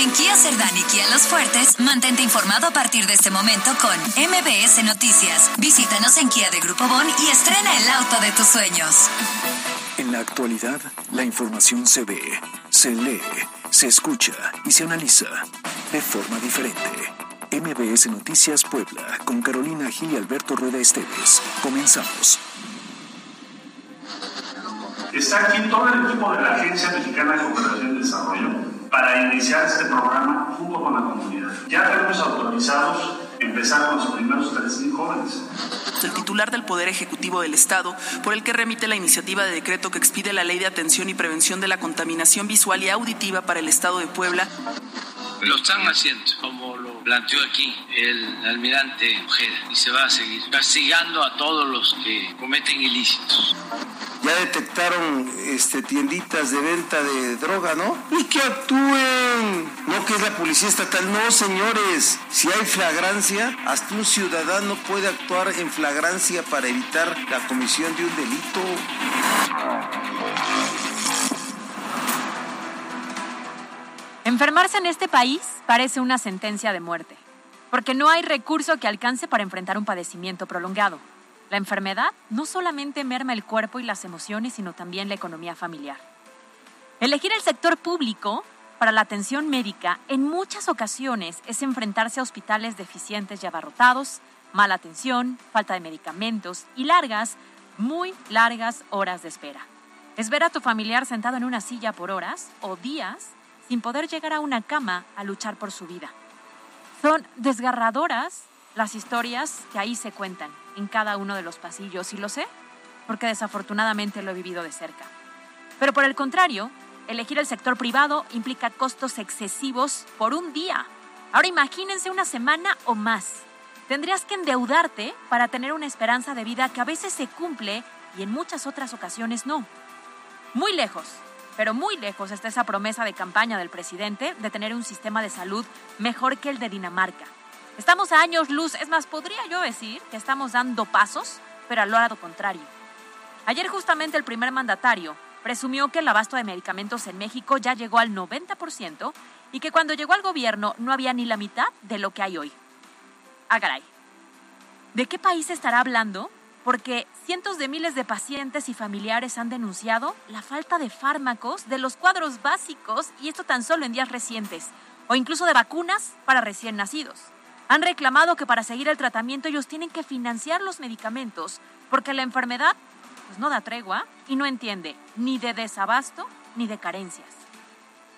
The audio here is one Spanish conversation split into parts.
En Kia Cerdán y Kia Los Fuertes, mantente informado a partir de este momento con MBS Noticias. Visítanos en Kia de Grupo Bon y estrena el auto de tus sueños. En la actualidad, la información se ve, se lee, se escucha y se analiza de forma diferente. MBS Noticias Puebla, con Carolina Gil y Alberto Rueda Esteves. Comenzamos. Está aquí todo el equipo de la Agencia Mexicana de Cooperación y Desarrollo para iniciar este programa junto con la comunidad. Ya tenemos autorizados empezar con los primeros 3.000 jóvenes el titular del Poder Ejecutivo del Estado, por el que remite la iniciativa de decreto que expide la Ley de Atención y Prevención de la Contaminación Visual y Auditiva para el Estado de Puebla. Lo están haciendo, como lo planteó aquí el almirante Ojeda, y se va a seguir castigando a todos los que cometen ilícitos ya detectaron este, tienditas de venta de droga, ¿no? Y que actúen. No que es la policía estatal. No, señores. Si hay flagrancia, hasta un ciudadano puede actuar en flagrancia para evitar la comisión de un delito. Enfermarse en este país parece una sentencia de muerte, porque no hay recurso que alcance para enfrentar un padecimiento prolongado. La enfermedad no solamente merma el cuerpo y las emociones, sino también la economía familiar. Elegir el sector público para la atención médica en muchas ocasiones es enfrentarse a hospitales deficientes y abarrotados, mala atención, falta de medicamentos y largas, muy largas horas de espera. Es ver a tu familiar sentado en una silla por horas o días sin poder llegar a una cama a luchar por su vida. Son desgarradoras las historias que ahí se cuentan en cada uno de los pasillos y lo sé porque desafortunadamente lo he vivido de cerca. Pero por el contrario, elegir el sector privado implica costos excesivos por un día. Ahora imagínense una semana o más. Tendrías que endeudarte para tener una esperanza de vida que a veces se cumple y en muchas otras ocasiones no. Muy lejos, pero muy lejos está esa promesa de campaña del presidente de tener un sistema de salud mejor que el de Dinamarca. Estamos a años luz, es más, podría yo decir que estamos dando pasos, pero al lado contrario. Ayer justamente el primer mandatario presumió que el abasto de medicamentos en México ya llegó al 90% y que cuando llegó al gobierno no había ni la mitad de lo que hay hoy. Ah, caray. ¿De qué país estará hablando? Porque cientos de miles de pacientes y familiares han denunciado la falta de fármacos de los cuadros básicos, y esto tan solo en días recientes, o incluso de vacunas para recién nacidos. Han reclamado que para seguir el tratamiento ellos tienen que financiar los medicamentos porque la enfermedad pues, no da tregua y no entiende ni de desabasto ni de carencias.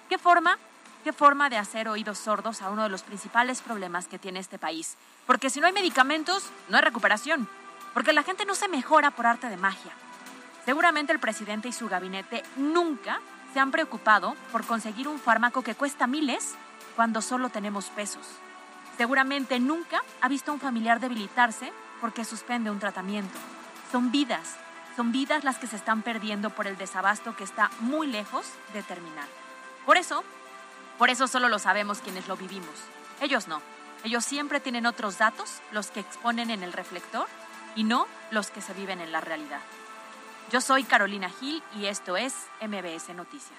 ¿Qué forma? ¿Qué forma de hacer oídos sordos a uno de los principales problemas que tiene este país? Porque si no hay medicamentos, no hay recuperación. Porque la gente no se mejora por arte de magia. Seguramente el presidente y su gabinete nunca se han preocupado por conseguir un fármaco que cuesta miles cuando solo tenemos pesos. Seguramente nunca ha visto a un familiar debilitarse porque suspende un tratamiento. Son vidas, son vidas las que se están perdiendo por el desabasto que está muy lejos de terminar. Por eso, por eso solo lo sabemos quienes lo vivimos. Ellos no. Ellos siempre tienen otros datos, los que exponen en el reflector, y no los que se viven en la realidad. Yo soy Carolina Gil y esto es MBS Noticias.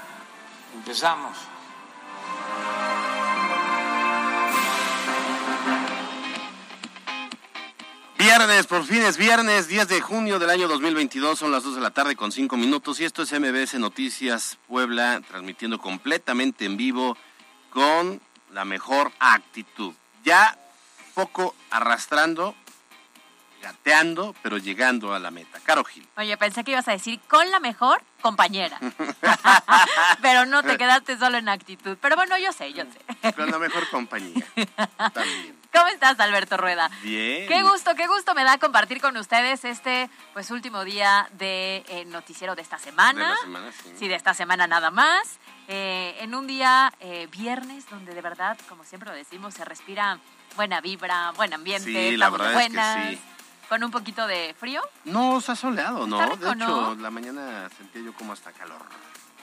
Empezamos. Viernes, por fin es viernes, 10 de junio del año 2022, son las 2 de la tarde con 5 minutos y esto es MBS Noticias Puebla, transmitiendo completamente en vivo con la mejor actitud. Ya poco arrastrando gateando, pero llegando a la meta. Caro Gil. Oye, pensé que ibas a decir con la mejor compañera. pero no te quedaste solo en actitud. Pero bueno, yo sé, yo sé. Con la mejor compañía. También. ¿Cómo estás, Alberto Rueda? Bien. Qué gusto, qué gusto me da compartir con ustedes este pues último día de eh, noticiero de esta semana. De la semana, sí. Sí, de esta semana nada más. Eh, en un día eh, viernes donde de verdad, como siempre lo decimos, se respira buena vibra, buen ambiente, Sí, la verdad es que buenas, sí. Con un poquito de frío. No, está soleado, ¿no? Está rico, de hecho, ¿no? la mañana sentía yo como hasta calor.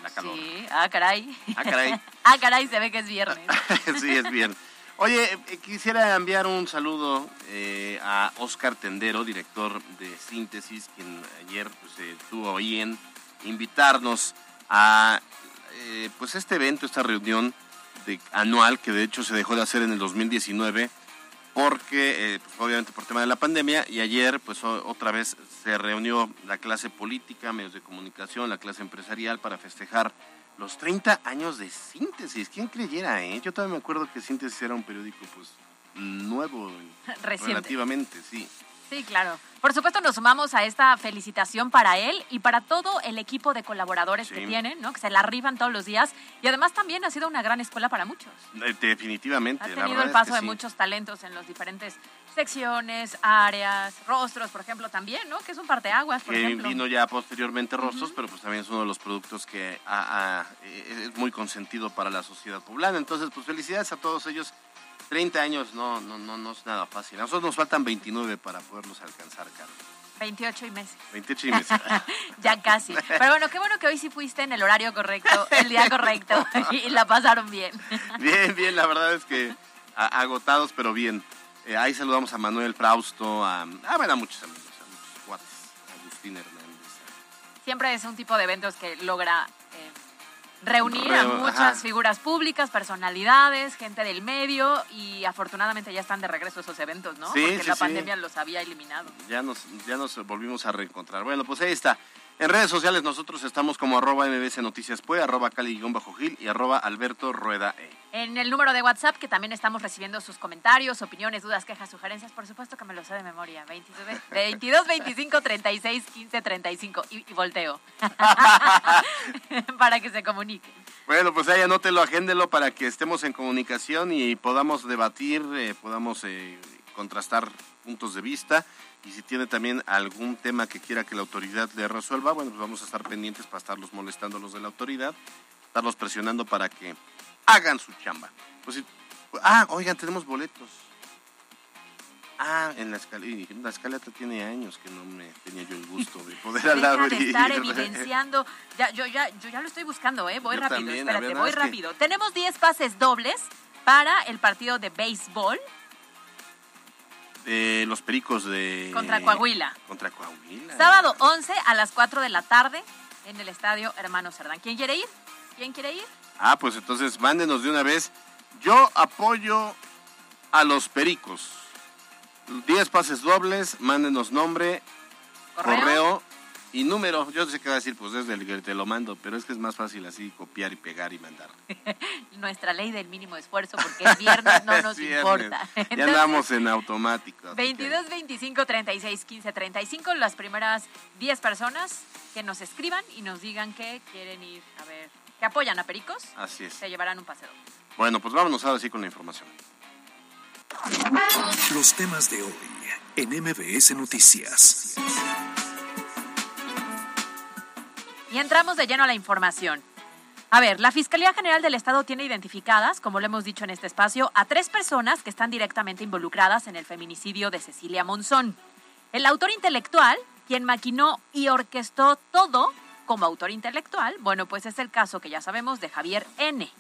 La calor. Sí, ah, caray. Ah, caray. ah, caray, se ve que es viernes. sí, es bien. Oye, eh, quisiera enviar un saludo eh, a Oscar Tendero, director de Síntesis, quien ayer pues, eh, tuvo ahí en invitarnos a eh, pues este evento, esta reunión de, anual que de hecho se dejó de hacer en el 2019 porque eh, pues, obviamente por tema de la pandemia y ayer pues otra vez se reunió la clase política, medios de comunicación, la clase empresarial para festejar los 30 años de Síntesis. ¿Quién creyera, eh? Yo todavía me acuerdo que Síntesis era un periódico pues nuevo Reciente. relativamente, sí. Sí, claro. Por supuesto, nos sumamos a esta felicitación para él y para todo el equipo de colaboradores Sí. que tienen, ¿no? Que se la arriban todos los días. Y además también ha sido una gran escuela para muchos. Eh, Definitivamente. Ha tenido el es paso que de sí. muchos talentos en las diferentes secciones, áreas, rostros, por ejemplo, también, ¿no? Que es un parteaguas, por que ejemplo. vino ya posteriormente Rostros, pero pues también es uno de los productos que ha- ha- eh, es muy consentido para la sociedad poblana. Entonces, pues felicidades a todos ellos. 30 años no, no, no, no es nada fácil. A nosotros nos faltan 29 para poderlos alcanzar, Carlos. 28 y meses. 28 y meses. ya casi. Pero bueno, qué bueno que hoy sí fuiste en el horario correcto, el día correcto y la pasaron bien. bien, bien, la verdad es que a- agotados, pero bien. Eh, ahí saludamos a Manuel Frausto, a, ah, bueno, a muchos amigos, a muchos cuates, a Agustín Hernández. Siempre es un tipo de eventos que logra eh, reunir a muchas ajá. figuras públicas, personalidades, gente del medio y afortunadamente ya están de regreso esos eventos, ¿no? Sí, Porque sí, la sí. pandemia los había eliminado. ya nos, ya nos volvimos a reencontrar. Bueno, pues ahí está. En redes sociales nosotros estamos como arroba mbc noticias Pue, arroba cali-gil y arroba alberto rueda e. En el número de WhatsApp, que también estamos recibiendo sus comentarios, opiniones, dudas, quejas, sugerencias, por supuesto que me lo sé de memoria. 22, 22 25 36 15 35 y, y volteo. Para que se comuniquen. Bueno, pues ahí anótelo, agéndelo para que estemos en comunicación y podamos debatir, eh, podamos eh, contrastar puntos de vista. Y si tiene también algún tema que quiera que la autoridad le resuelva, bueno, pues vamos a estar pendientes para estarlos molestando los de la autoridad, estarlos presionando para que hagan su chamba. Pues, si- ah, oigan, tenemos boletos. Ah, en la escaleta, la escaleta tiene años que no me tenía yo el gusto de poder abrir. de estar evidenciando. Ya, yo, ya, yo ya lo estoy buscando, ¿eh? Voy Yo rápido, también, espérate, ver, voy más que- rápido. Tenemos 10 pases dobles para el partido de béisbol los pericos de... contra Coahuila. Contra Coahuila. Sábado 11 a las 4 de la tarde en el estadio Hermano Cerdán. ¿Quién quiere ir? ¿Quién quiere ir? Ah, pues entonces mándenos de una vez. Yo apoyo a los pericos. 10 pases dobles, mándenos nombre, Correo. correo, y número. Yo sé que va a decir, pues desde el que te lo mando, pero es que es más fácil así copiar y pegar y mandar. Nuestra ley del mínimo esfuerzo porque el viernes no nos viernes. importa. Ya andamos en automático. así que- 22, 25, 36, 15, 35, las primeras 10 personas que nos escriban y nos digan que quieren ir a ver, que apoyan a Pericos, Así es. se llevarán un paseo. Bueno, pues vámonos ahora sí con la información. Los temas de hoy en MBS Noticias. Y entramos de lleno a la información. A ver, la Fiscalía General del Estado tiene identificadas, como lo hemos dicho en este espacio, a tres personas que están directamente involucradas en el feminicidio de Cecilia Monzón. El autor intelectual, quien maquinó y orquestó todo como autor intelectual, bueno, pues es el caso que ya sabemos de Javier N.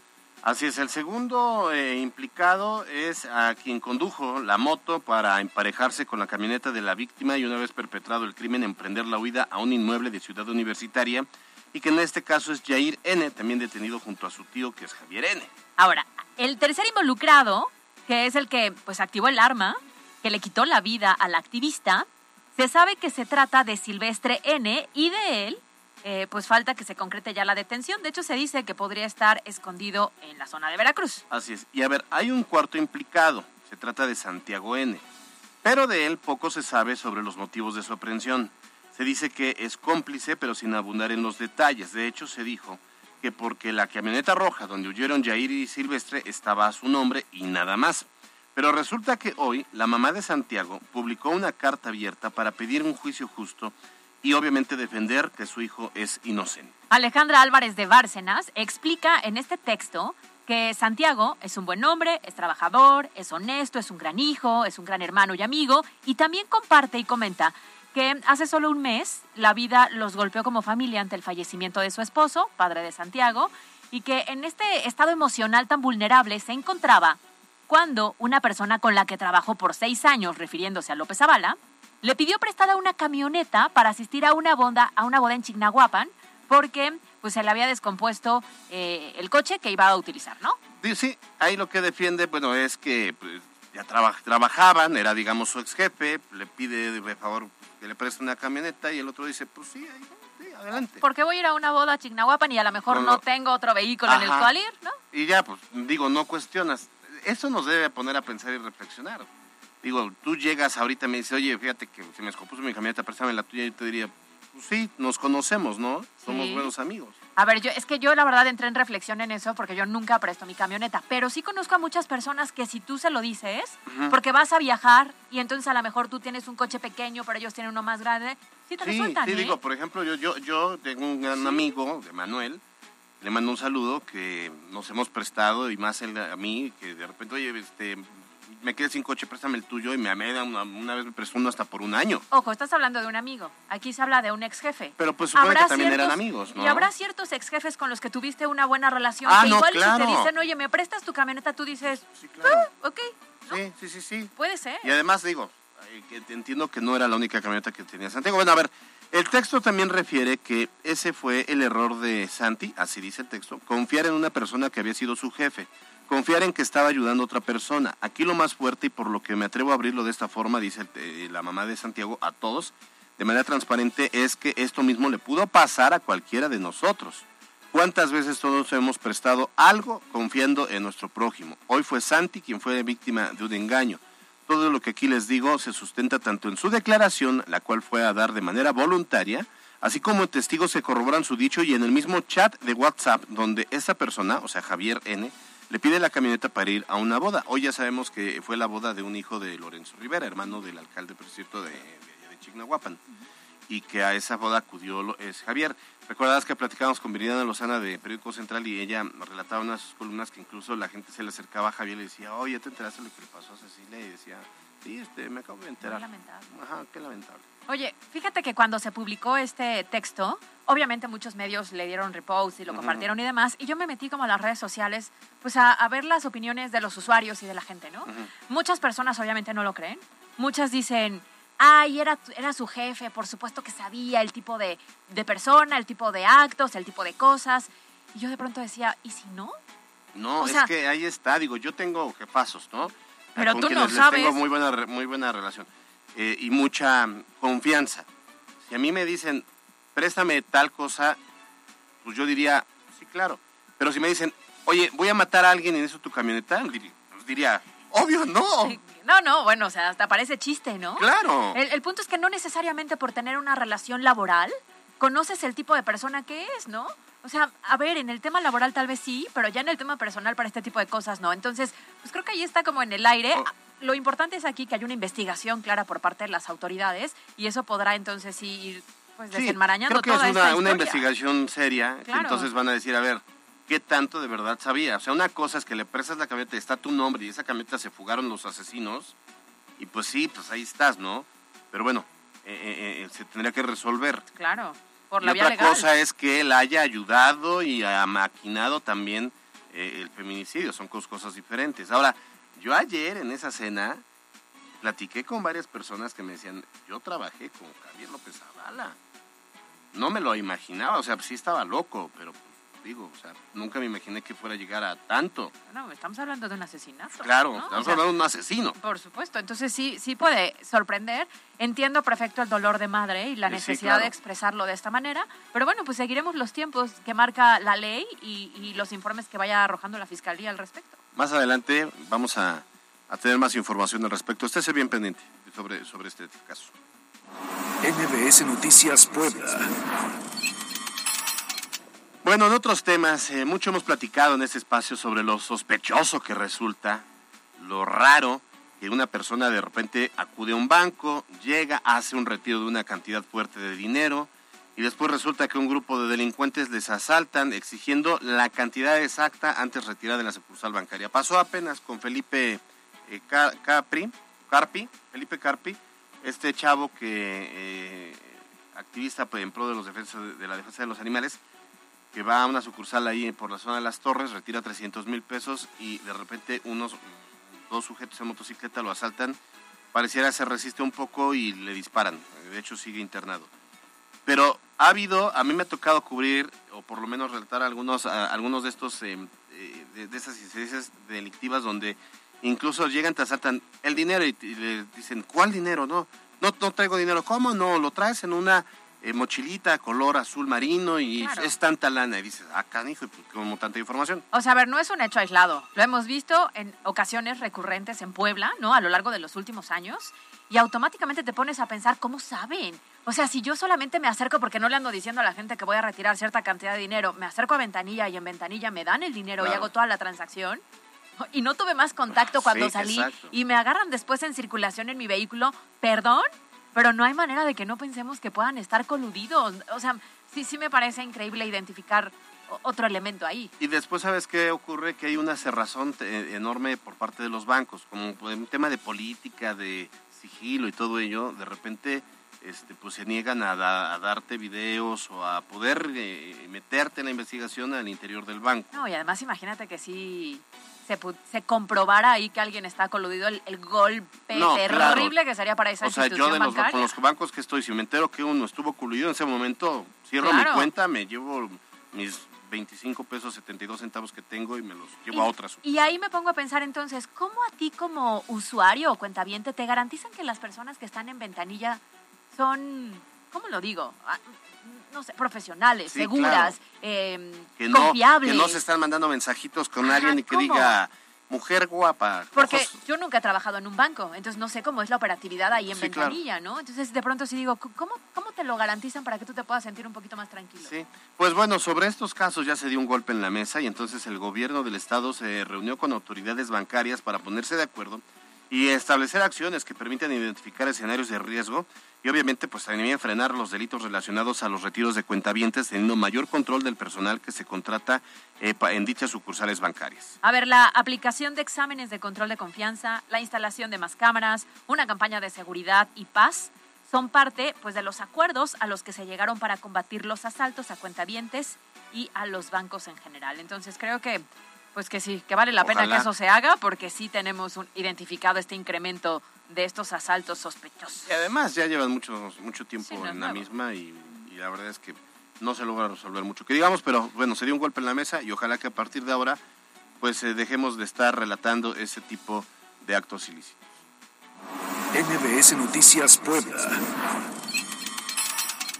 Así es, el segundo eh, implicado es a quien condujo la moto para emparejarse con la camioneta de la víctima y una vez perpetrado el crimen emprender la huida a un inmueble de Ciudad Universitaria y que en este caso es Jair N., también detenido junto a su tío que es Javier N. Ahora, el tercer involucrado, que es el que pues activó el arma, que le quitó la vida al activista, se sabe que se trata de Silvestre N y de él, eh, pues falta que se concrete ya la detención. De hecho, se dice que podría estar escondido en la zona de Veracruz. Así es. Y a ver, hay un cuarto implicado, se trata de Santiago N. pero de él poco se sabe sobre los motivos de su aprehensión. Se dice que es cómplice, pero sin abundar en los detalles. De hecho, se dijo que porque la camioneta roja donde huyeron Jair y Silvestre estaba a su nombre y nada más. Pero resulta que hoy la mamá de Santiago publicó una carta abierta para pedir un juicio justo y obviamente defender que su hijo es inocente. Alejandra Álvarez de Bárcenas explica en este texto que Santiago es un buen hombre, es trabajador, es honesto, es un gran hijo, es un gran hermano y amigo, y también comparte y comenta que hace solo un mes la vida los golpeó como familia ante el fallecimiento de su esposo, padre de Santiago, y que en este estado emocional tan vulnerable se encontraba cuando una persona con la que trabajó por seis años, refiriéndose a López Zavala, le pidió prestada una camioneta para asistir a una boda, a una boda en Chignahuapan, porque pues se le había descompuesto eh, el coche que iba a utilizar, ¿no? Sí, ahí lo que defiende, bueno, es que pues, ya trabajaban, era digamos su ex jefe, le pide de favor que le preste una camioneta y el otro dice, pues sí, adelante. Porque voy a ir a una boda a Chignahuapan y a lo mejor no, tengo otro vehículo en el cual ir, ¿no? Y ya, pues digo, no cuestionas. Eso nos debe poner a pensar y reflexionar. Digo, tú llegas ahorita y me dices, oye, fíjate que se me descompuso mi camioneta, préstame la tuya y te diría, pues sí, nos conocemos, ¿no? Somos buenos amigos. A ver, yo es que yo la verdad entré en reflexión en eso porque yo nunca presto mi camioneta, pero sí conozco a muchas personas que si tú se lo dices, porque vas a viajar y entonces a lo mejor tú tienes un coche pequeño, pero ellos tienen uno más grande, sí te sí, Sí, digo, ¿eh? por ejemplo, yo, yo, yo tengo un gran amigo de Manuel, le mando un saludo que nos hemos prestado y más él a mí, que de repente, oye, este, me quedé sin coche, préstame el tuyo y me ameda una, una, vez me prestó uno hasta por un año. Ojo, estás hablando de un amigo. Aquí se habla de un ex jefe. Pero pues supone que también eran amigos, ¿no? Y habrá ciertos ex jefes con los que tuviste una buena relación. Ah, que igual si te dicen, oye, ¿me prestas tu camioneta? Tú dices, sí, claro. Ah, ok. Sí, sí, sí, sí. Puede ser. Y además digo, entiendo que no era la única camioneta que tenía Santiago. Bueno, a ver, el texto también refiere que ese fue el error de Santi, así dice el texto, confiar en una persona que había sido su jefe confiar en que estaba ayudando a otra persona. Aquí lo más fuerte y por lo que me atrevo a abrirlo de esta forma, dice eh, la mamá de Santiago, a todos, de manera transparente, es que esto mismo le pudo pasar a cualquiera de nosotros. ¿Cuántas veces todos hemos prestado algo confiando en nuestro prójimo? Hoy fue Santi quien fue víctima de un engaño. Todo lo que aquí les digo se sustenta tanto en su declaración, la cual fue a dar de manera voluntaria, así como en testigos se corroboran su dicho y en el mismo chat de WhatsApp donde esa persona, o sea Javier N., le pide la camioneta para ir a una boda. Hoy ya sabemos que fue la boda de un hijo de Lorenzo Rivera, hermano del alcalde, por cierto, de, de, Chignahuapan, y que a esa boda acudió es Javier. Recordarás que platicábamos con Viridiana Lozana de Periódico Central y ella relataba unas columnas que incluso la gente se le acercaba a Javier y le decía, oye, ¿te enteraste de lo que le pasó a Cecilia? Y decía, sí, este, me acabo de enterar. Qué lamentable. Ajá, qué lamentable. Oye, fíjate que cuando se publicó este texto, obviamente muchos medios le dieron repost y lo compartieron y demás, y yo me metí como a las redes sociales, pues a, ver las opiniones de los usuarios y de la gente, ¿no? Muchas personas obviamente no lo creen, muchas dicen, ay, era, era su jefe, por supuesto que sabía el tipo de, de persona, el tipo de actos, el tipo de cosas, y yo de pronto decía, ¿y si no? No, es que ahí está, digo, yo tengo jefazos, ¿no? Pero tú no sabes. tengo muy buena, muy buena relación. Eh, y mucha confianza. Si a mí me dicen, préstame tal cosa, pues yo diría, sí, claro. Pero si me dicen, oye, voy a matar a alguien en eso tu camioneta, pues diría, obvio, no. No, no, bueno, o sea, hasta parece chiste, ¿no? Claro. El, el, punto es que no necesariamente por tener una relación laboral conoces el tipo de persona que es, ¿no? O sea, a ver, en el tema laboral tal vez sí, pero ya en el tema personal para este tipo de cosas no. Entonces, pues creo que ahí está como en el aire. Oh lo importante es aquí que hay una investigación clara por parte de las autoridades y eso podrá entonces ir pues, desenmarañando creo que es una, una, investigación seria, entonces van a decir, a ver, ¿qué tanto de verdad sabía? O sea, una cosa es que le prestas la camioneta y está tu nombre y esa camioneta se fugaron los asesinos y pues sí, pues ahí estás, ¿no? Pero bueno, eh, eh, eh, se tendría que resolver. Claro, por la y otra cosa es que él haya ayudado y ha maquinado también el feminicidio, son cosas diferentes. Ahora, yo ayer en esa cena platiqué con varias personas que me decían, yo trabajé con Javier López Zavala. No me lo imaginaba, o sea, sí estaba loco, pero pues, digo, o sea, nunca me imaginé que fuera a llegar a tanto. No, estamos hablando de un asesinato. Claro, estamos hablando de un asesino. Por supuesto, entonces sí, sí puede sorprender. Entiendo perfecto el dolor de madre y la necesidad de expresarlo de esta manera, pero bueno, pues seguiremos los tiempos que marca la ley y, y los informes que vaya arrojando la fiscalía al respecto. Más adelante vamos a, tener más información al respecto. Estése bien pendiente. sobre, sobre este caso. MBS Noticias Puebla. Bueno, en otros temas, eh, mucho hemos platicado en este espacio sobre lo sospechoso que resulta, lo raro que una persona de repente acude a un banco, llega, hace un retiro de una cantidad fuerte de dinero y después resulta que un grupo de delincuentes les asaltan exigiendo la cantidad exacta antes de retirar de la sucursal bancaria. Pasó apenas con Felipe eh, Capri, Carpi, Felipe Carpi, este chavo que eh, activista pues, en pro de los defensas de la defensa de los animales que va a una sucursal ahí por la zona de las torres, retira 300 mil pesos y de repente unos dos sujetos en motocicleta lo asaltan, pareciera se resiste un poco y le disparan, de hecho sigue internado. Pero ha habido, a mí me ha tocado cubrir, o por lo menos relatar algunos, algunos de estos, eh, de, esas incidencias delictivas donde incluso llegan, te asaltan el dinero y, le dicen, ¿cuál dinero? No, no, no traigo dinero. ¿Cómo no? Lo traes en una eh, mochilita color azul marino y es tanta lana. Y dices, ah, canijo, pues, como tanta información. O sea, a ver, no es un hecho aislado. Lo hemos visto en ocasiones recurrentes en Puebla, ¿no? A lo largo de los últimos años. Y automáticamente te pones a pensar, ¿cómo saben? O sea, si yo solamente me acerco porque no le ando diciendo a la gente que voy a retirar cierta cantidad de dinero, me acerco a ventanilla y en ventanilla me dan el dinero y hago toda la transacción. Y no tuve más contacto cuando salí y me agarran después en circulación en mi vehículo, perdón, pero no hay manera de que no pensemos que puedan estar coludidos. O sea, sí, sí me parece increíble identificar otro elemento ahí. Y después, ¿sabes qué ocurre? Que hay una cerrazón enorme por parte de los bancos, como un tema de política, de sigilo y todo ello, de repente este, pues se niegan a, darte videos o a poder eh, meterte en la investigación al interior del banco. No, y además imagínate que sí se, se comprobara ahí que alguien está coludido, el, golpe terrible que sería para esa o sea, yo de los, con los bancos que estoy, si me entero que uno estuvo coludido en ese momento, cierro mi cuenta, me llevo mis 25 pesos 72 centavos que tengo y me los llevo a otras. Y ahí me pongo a pensar entonces, ¿cómo a ti como usuario o cuentaviente te garantizan que las personas que están en ventanilla son, ¿cómo lo digo? No sé, profesionales, seguras, eh, confiables. Que no se están mandando mensajitos con alguien y que diga mujer guapa. Porque yo nunca he trabajado en un banco, entonces no sé cómo es la operatividad ahí en ventanilla, ¿no? Entonces de pronto sí digo, ¿cómo, ¿cómo te lo garantizan para que tú te puedas sentir un poquito más tranquilo? Sí, pues bueno, sobre estos casos ya se dio un golpe en la mesa y entonces el gobierno del estado se reunió con autoridades bancarias para ponerse de acuerdo y establecer acciones que permitan identificar escenarios de riesgo y obviamente pues también frenar los delitos relacionados a los retiros de cuentavientes teniendo mayor control del personal que se contrata eh, en dichas sucursales bancarias. A ver, la aplicación de exámenes de control de confianza, la instalación de más cámaras, una campaña de seguridad y paz son parte pues de los acuerdos a los que se llegaron para combatir los asaltos a cuentavientes y a los bancos en general. Entonces creo que pues que sí, que vale la pena que eso se haga porque sí tenemos identificado este incremento de estos asaltos sospechosos. Y además ya llevan mucho, mucho tiempo en la misma y, la verdad es que no se logra resolver mucho. Que digamos, pero bueno, se dio un golpe en la mesa y ojalá que a partir de ahora pues eh, dejemos de estar relatando ese tipo de actos ilícitos. NBS Noticias Puebla.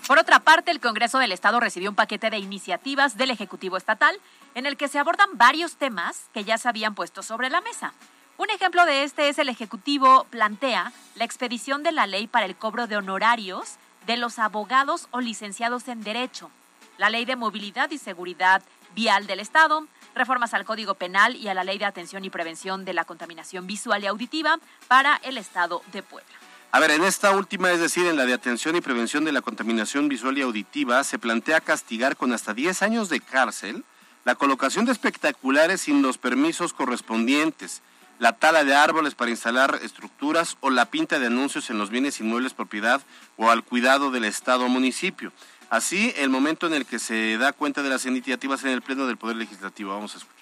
Por otra parte, el Congreso del Estado recibió un paquete de iniciativas del Ejecutivo Estatal en el que se abordan varios temas que ya se habían puesto sobre la mesa. Un ejemplo de este es el Ejecutivo plantea la expedición de la ley para el cobro de honorarios de los abogados o licenciados en Derecho, la ley de movilidad y seguridad vial del Estado, reformas al Código Penal y a la ley de atención y prevención de la contaminación visual y auditiva para el Estado de Puebla. A ver, en esta última, es decir, en la de atención y prevención de la contaminación visual y auditiva, se plantea castigar con hasta 10 años de cárcel la colocación de espectaculares sin los permisos correspondientes, la tala de árboles para instalar estructuras o la pinta de anuncios en los bienes inmuebles propiedad o al cuidado del Estado o municipio. Así, el momento en el que se da cuenta de las iniciativas en el Pleno del Poder Legislativo. Vamos a escuchar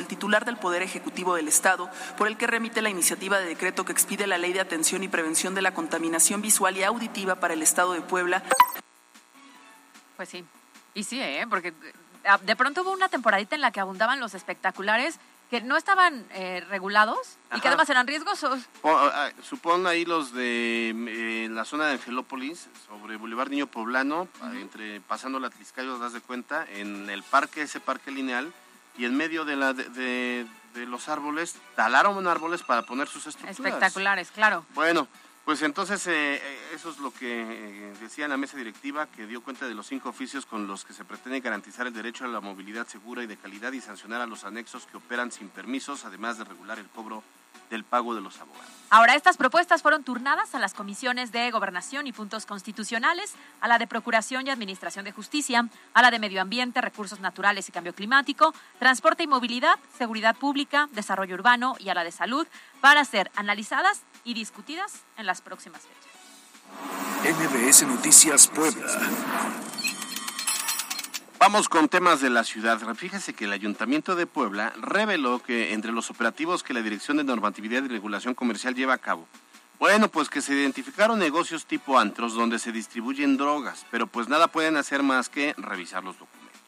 el titular del Poder Ejecutivo del Estado, por el que remite la iniciativa de decreto que expide la Ley de Atención y Prevención de la Contaminación Visual y Auditiva para el Estado de Puebla. Pues sí, y sí, ¿eh? porque Ah, de pronto hubo una temporadita en la que abundaban los espectaculares que no estaban eh, regulados y que además eran riesgosos. Supón ahí los de eh, la zona de Angelópolis, sobre Boulevard Niño Poblano, entre pasando la Tliscayo, das de cuenta, en el parque, ese parque lineal, y en medio de la, de, de los árboles, talaron árboles para poner sus estructuras. Espectaculares, claro. Bueno, pues entonces eh, eh, eso es lo que eh, decía la mesa directiva que dio cuenta de los cinco oficios con los que se pretende garantizar el derecho a la movilidad segura y de calidad y sancionar a los anexos que operan sin permisos, además de regular el cobro del pago de los abogados. Ahora, estas propuestas fueron turnadas a las comisiones de Gobernación y Puntos Constitucionales, a la de Procuración y Administración de Justicia, a la de Medio Ambiente, Recursos Naturales y Cambio Climático, Transporte y Movilidad, Seguridad Pública, Desarrollo Urbano y a la de Salud, para ser analizadas y discutidas en las próximas fechas. MBS Noticias Puebla. Vamos con temas de la ciudad. Fíjese que el Ayuntamiento de Puebla reveló que entre los operativos que la Dirección de Normatividad y Regulación Comercial lleva a cabo, bueno, pues que se identificaron negocios tipo antros donde se distribuyen drogas, pero pues nada pueden hacer más que revisar los documentos.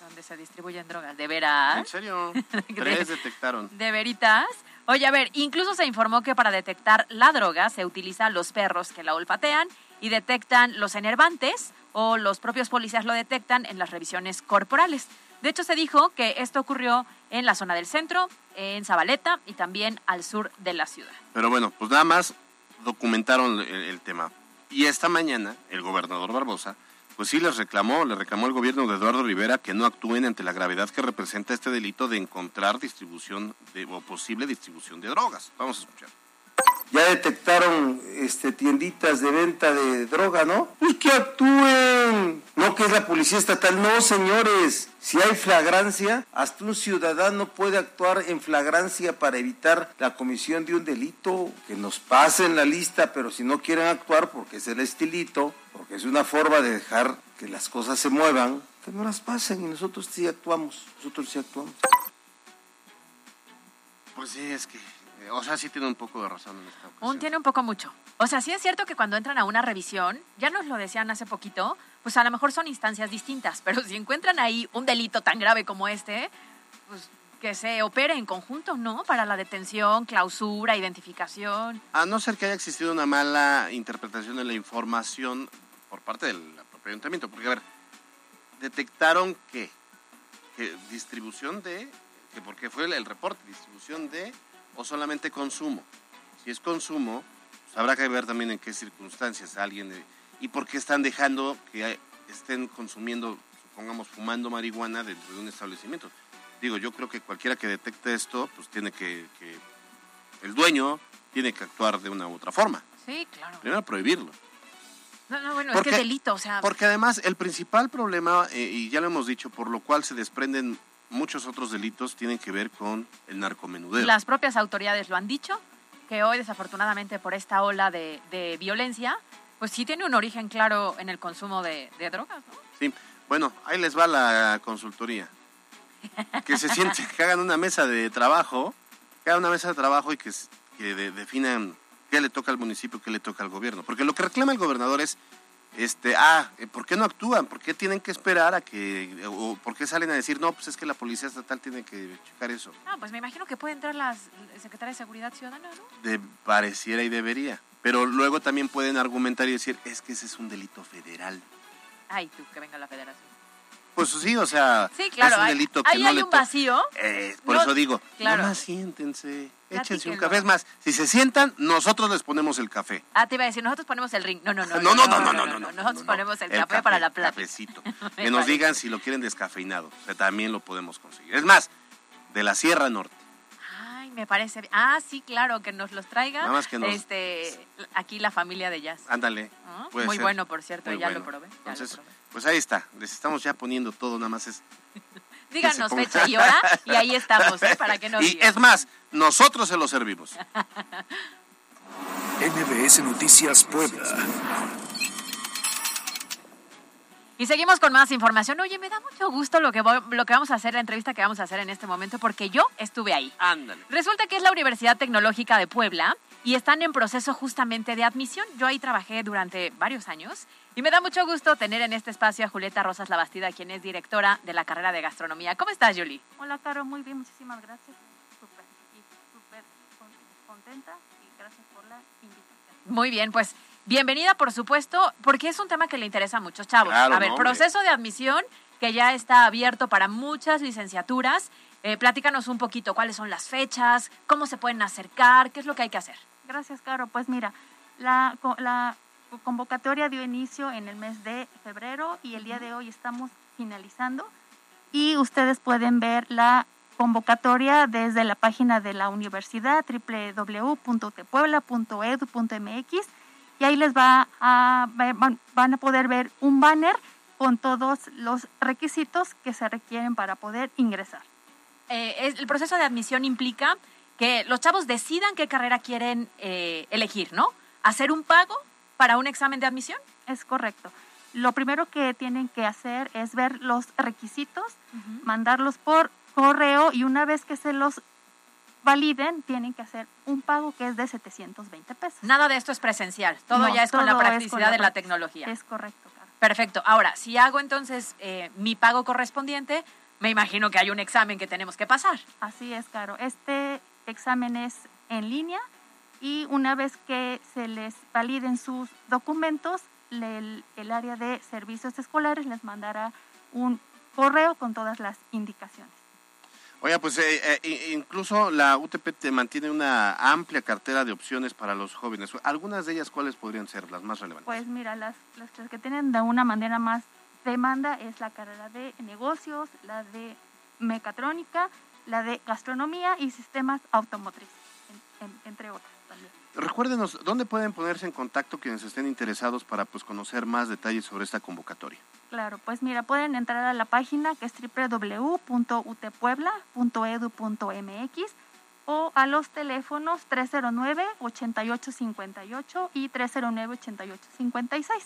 Donde se distribuyen drogas, ¿de veras? ¿En serio? Tres detectaron. ¿De veritas? Oye, a ver, incluso se informó que para detectar la droga se utilizan los perros que la olfatean y detectan los enervantes o los propios policías lo detectan en las revisiones corporales. De hecho, se dijo que esto ocurrió en la zona del centro, en Zabaleta y también al sur de la ciudad. Pero bueno, pues nada más documentaron el, tema. Y esta mañana, el gobernador Barbosa, pues sí les reclamó, le reclamó al gobierno de Eduardo Rivera que no actúen ante la gravedad que representa este delito de encontrar distribución de, o posible distribución de drogas. Vamos a escuchar ya detectaron este, tienditas de venta de droga, ¿no? Pues que actúen. No que es la policía estatal, no, señores. Si hay flagrancia, hasta un ciudadano puede actuar en flagrancia para evitar la comisión de un delito. Que nos pasen la lista, pero si no quieren actuar porque es el estilito, porque es una forma de dejar que las cosas se muevan, que no las pasen y nosotros sí actuamos. Nosotros sí actuamos. Pues sí, es que o sea, sí tiene un poco de razón en esta Un tiene un poco mucho. O sea, sí es cierto que cuando entran a una revisión, ya nos lo decían hace poquito, pues a lo mejor son instancias distintas, pero si encuentran ahí un delito tan grave como este, pues que se opere en conjunto, ¿no? Para la detención, clausura, identificación. A no ser que haya existido una mala interpretación de la información por parte del propio ayuntamiento, porque a ver, detectaron que, que distribución de, que porque fue el reporte, distribución de o solamente consumo. Si es consumo, pues habrá que ver también en qué circunstancias alguien y por qué están dejando que estén consumiendo, supongamos, fumando marihuana dentro de un establecimiento. Digo, yo creo que cualquiera que detecte esto, pues tiene que, el dueño tiene que actuar de una u otra forma. Sí, claro. Primero prohibirlo. No, no, bueno, es que es delito, o sea. Porque además el principal problema, eh, y ya lo hemos dicho, por lo cual se desprenden muchos otros delitos tienen que ver con el narcomenudeo. Las propias autoridades lo han dicho, que hoy desafortunadamente por esta ola de, violencia, pues sí tiene un origen claro en el consumo de, drogas, ¿no? Sí, bueno, ahí les va la consultoría. Que se sienten, que hagan una mesa de trabajo, que hagan una mesa de trabajo y que, que definan qué le toca al municipio, qué le toca al gobierno. Porque lo que reclama el gobernador es este, ah, eh, ¿por qué no actúan? ¿Por qué tienen que esperar a que, o por qué salen a decir, no, pues es que la policía estatal tiene que checar eso? Ah, pues me imagino que puede entrar la secretaria de Seguridad Ciudadana, ¿no? De, pareciera y debería. Pero luego también pueden argumentar y decir, es que ese es un delito federal. Ay, tú, que venga la federación. Pues sí, o sea, sí, claro, es un delito que ahí no hay un vacío. Eh, por eso digo, claro. más siéntense, échense un café. Es más, si se sientan, nosotros les ponemos el café. Ah, te iba a decir, nosotros ponemos el ring. No, no, no. No, no, no, no, no. Nosotros ponemos el, café, para la plata. Cafecito. que nos digan si lo quieren descafeinado. O sea, también lo podemos conseguir. Es más, de la Sierra Norte me parece. Ah, sí, claro, que nos los traiga. Nada más que nos... este, aquí la familia de Jazz. Ándale. Muy bueno, por cierto, ya, lo probé, Pues ahí está, les estamos ya poniendo todo, nada más es. Díganos fecha y hora y ahí estamos, ¿eh? Para que nos Y es más, nosotros se lo servimos. MBS Noticias Puebla. Y seguimos con más información. Oye, me da mucho gusto lo que, lo que vamos a hacer, la entrevista que vamos a hacer en este momento, porque yo estuve ahí. Ándale. Resulta que es la Universidad Tecnológica de Puebla y están en proceso justamente de admisión. Yo ahí trabajé durante varios años y me da mucho gusto tener en este espacio a Julieta Rosas Labastida, quien es directora de la carrera de gastronomía. ¿Cómo estás, Julie? Hola, Caro, muy bien, muchísimas gracias. Súper, súper contenta y gracias por la invitación. Muy bien, pues Bienvenida, por supuesto, porque es un tema que le interesa a muchos chavos. a ver, proceso de admisión que ya está abierto para muchas licenciaturas Eh, platícanos un poquito cuáles son las fechas, cómo se pueden acercar, qué es lo que hay que hacer. Gracias, Caro. Pues mira, la, co- la convocatoria dio inicio en el mes de febrero y el día de hoy estamos finalizando. Y ustedes pueden ver la convocatoria desde la página de la universidad www.utepuebla.edu.mx y ahí les va a van a poder ver un banner con todos los requisitos que se requieren para poder ingresar. Eh, es- el proceso de admisión implica que los chavos decidan qué carrera quieren eh, elegir, ¿no? Hacer un pago para un examen de admisión. Es correcto. Lo primero que tienen que hacer es ver los requisitos, mandarlos por correo y una vez que se los validen, tienen que hacer un pago que es de 720 pesos. Nada de esto es presencial, todo No, ya es con la practicidad con la de la tecnología. Es correcto, Caro. Perfecto. Ahora, si hago entonces eh, mi pago correspondiente, me imagino que hay un examen que tenemos que pasar. Así es, Caro. Este examen es en línea y una vez que se les validen sus documentos, le- el, el área de servicios escolares les mandará un correo con todas las indicaciones. Oiga, pues eh, eh, incluso la UTP te mantiene una amplia cartera de opciones para los jóvenes. Algunas de ellas, ¿cuáles podrían ser las más relevantes? Pues mira, las, las que tienen de una manera más demanda es la carrera de negocios, la de mecatrónica, la de gastronomía y sistemas automotrices, en- en- entre otras también. Recuérdenos, ¿dónde pueden ponerse en contacto quienes estén interesados para pues, conocer más detalles sobre esta convocatoria? Claro, pues mira, pueden entrar a la página que es www.utepuebla.edu.mx o a los teléfonos 309-8858 y 309-8856.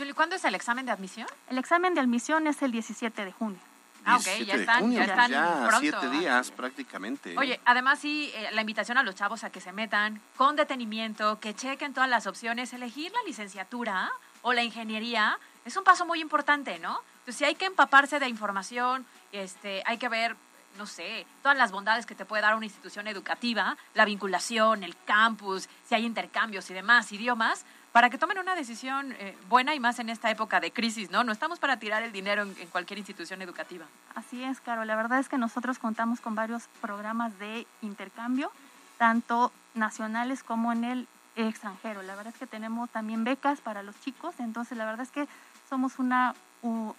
Julie, ¿cuándo es el examen de admisión? El examen de admisión es el 17 de junio. Ah, ok, 17 ya de están, junio, ya pues están ya pronto. siete días prácticamente. Oye, además sí, eh, la invitación a los chavos a que se metan con detenimiento, que chequen todas las opciones, elegir la licenciatura o la ingeniería es un paso muy importante, ¿no? Entonces sí hay que empaparse de información, este, hay que ver, no sé, todas las bondades que te puede dar una institución educativa, la vinculación, el campus, si hay intercambios y demás idiomas, para que tomen una decisión eh, buena y más en esta época de crisis, ¿no? No estamos para tirar el dinero en- cualquier institución educativa. Así es, Caro. La verdad es que nosotros contamos con varios programas de intercambio, tanto nacionales como en el extranjero. La verdad es que tenemos también becas para los chicos, entonces la verdad es que somos una,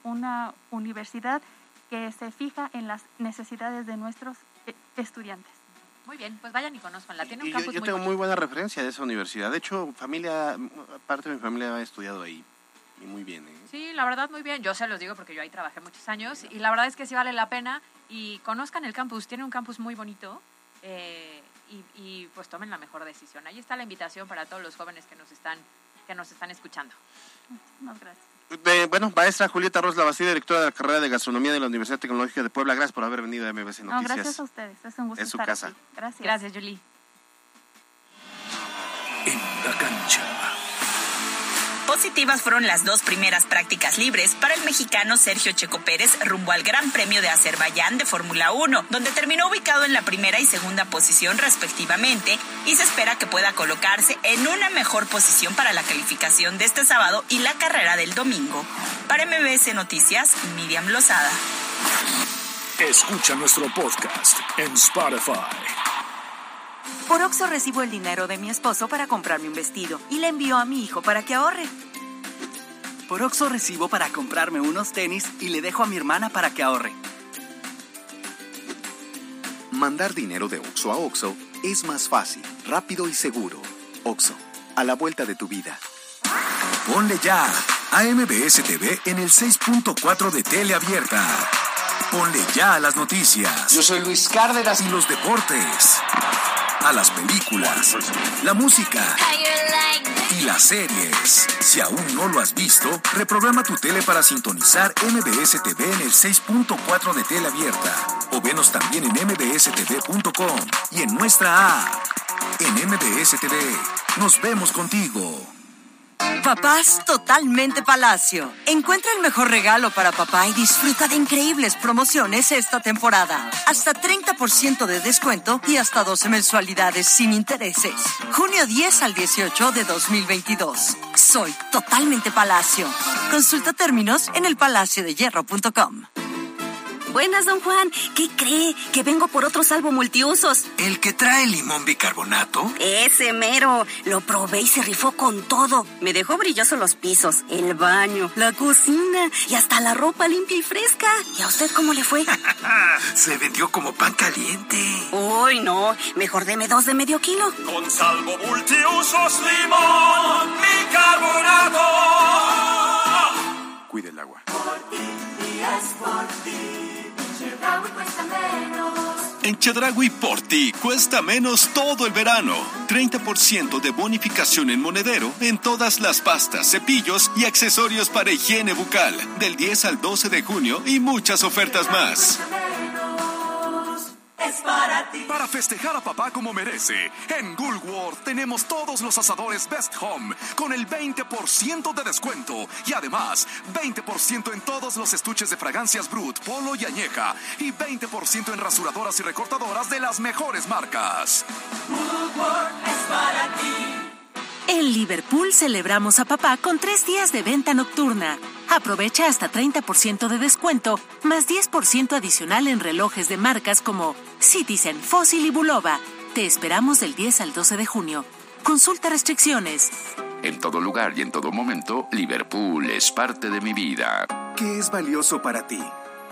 una universidad que se fija en las necesidades de nuestros eh, estudiantes. Muy bien, pues vayan y conozcanla. Tiene un Y yo, campus yo muy tengo bonito. muy buena referencia de esa universidad. De hecho, familia, parte de mi familia ha estudiado ahí. Y muy bien. ¿eh? Sí, la verdad muy bien. Yo se los digo porque yo ahí trabajé muchos años y la verdad es que sí vale la pena y conozcan el campus. Tiene un campus muy bonito eh, y, y, pues tomen la mejor decisión. Ahí está la invitación para todos los jóvenes que nos están que nos están escuchando. Muchísimas gracias. Eh, bueno, maestra Julieta Rosla Bastida, directora de la carrera de gastronomía de la Universidad Tecnológica de Puebla. Gracias por haber venido a MBC No, Noticias. gracias a ustedes. Es un gusto Es su estar casa. aquí. Gracias. Gracias, Julie. En la cancha. Positivas fueron las dos primeras prácticas libres para el mexicano Sergio Checo Pérez rumbo al Gran Premio de Azerbaiyán de Fórmula 1, donde terminó ubicado en la primera y segunda posición respectivamente y se espera que pueda colocarse en una mejor posición para la calificación de este sábado y la carrera del domingo. Para MBS Noticias, Miriam Lozada. Escucha nuestro podcast en Spotify. Por Oxo recibo el dinero de mi esposo para comprarme un vestido y le envío a mi hijo para que ahorre. Por Oxo recibo para comprarme unos tenis y le dejo a mi hermana para que ahorre. Mandar dinero de Oxo a Oxo es más fácil, rápido y seguro. Oxo, a la vuelta de tu vida. Ponle ya a MBS TV en el 6.4 de tele abierta. Ponle ya a las noticias. Yo soy Luis Cárdenas. Y los deportes. A las películas, la música y las series. Si aún no lo has visto, reprograma tu tele para sintonizar MBS TV en el 6.4 de tele abierta. O venos también en mbstv.com y en nuestra app. En MBS TV, nos vemos contigo. Papás totalmente Palacio. Encuentra el mejor regalo para papá y disfruta de increíbles promociones esta temporada. Hasta 30% de descuento y hasta 12 mensualidades sin intereses. Junio 10 al 18 de 2022. Soy totalmente Palacio. Consulta términos en elpalaciodehierro.com. Buenas, don Juan. ¿Qué cree? Que vengo por otro salvo multiusos. ¿El que trae limón bicarbonato? Ese mero. Lo probé y se rifó con todo. Me dejó brillosos los pisos, el baño, la cocina y hasta la ropa limpia y fresca. ¿Y a usted cómo le fue? se vendió como pan caliente. Uy, no. Mejor deme dos de medio kilo. Con salvo multiusos limón bicarbonato. Cuide el agua. En Chedragui por ti cuesta menos todo el verano. 30% de bonificación en monedero en todas las pastas, cepillos y accesorios para higiene bucal. Del 10 al 12 de junio y muchas ofertas más para ti. Para festejar a papá como merece, en Woolworth tenemos todos los asadores Best Home con el 20% de descuento y además 20% en todos los estuches de fragancias Brut, Polo y Añeja y 20% en rasuradoras y recortadoras de las mejores marcas. Woolworth es para ti. En Liverpool celebramos a papá con tres días de venta nocturna. Aprovecha hasta 30% de descuento, más 10% adicional en relojes de marcas como Citizen, Fossil y Bulova. Te esperamos del 10 al 12 de junio. Consulta restricciones. En todo lugar y en todo momento, Liverpool es parte de mi vida. ¿Qué es valioso para ti?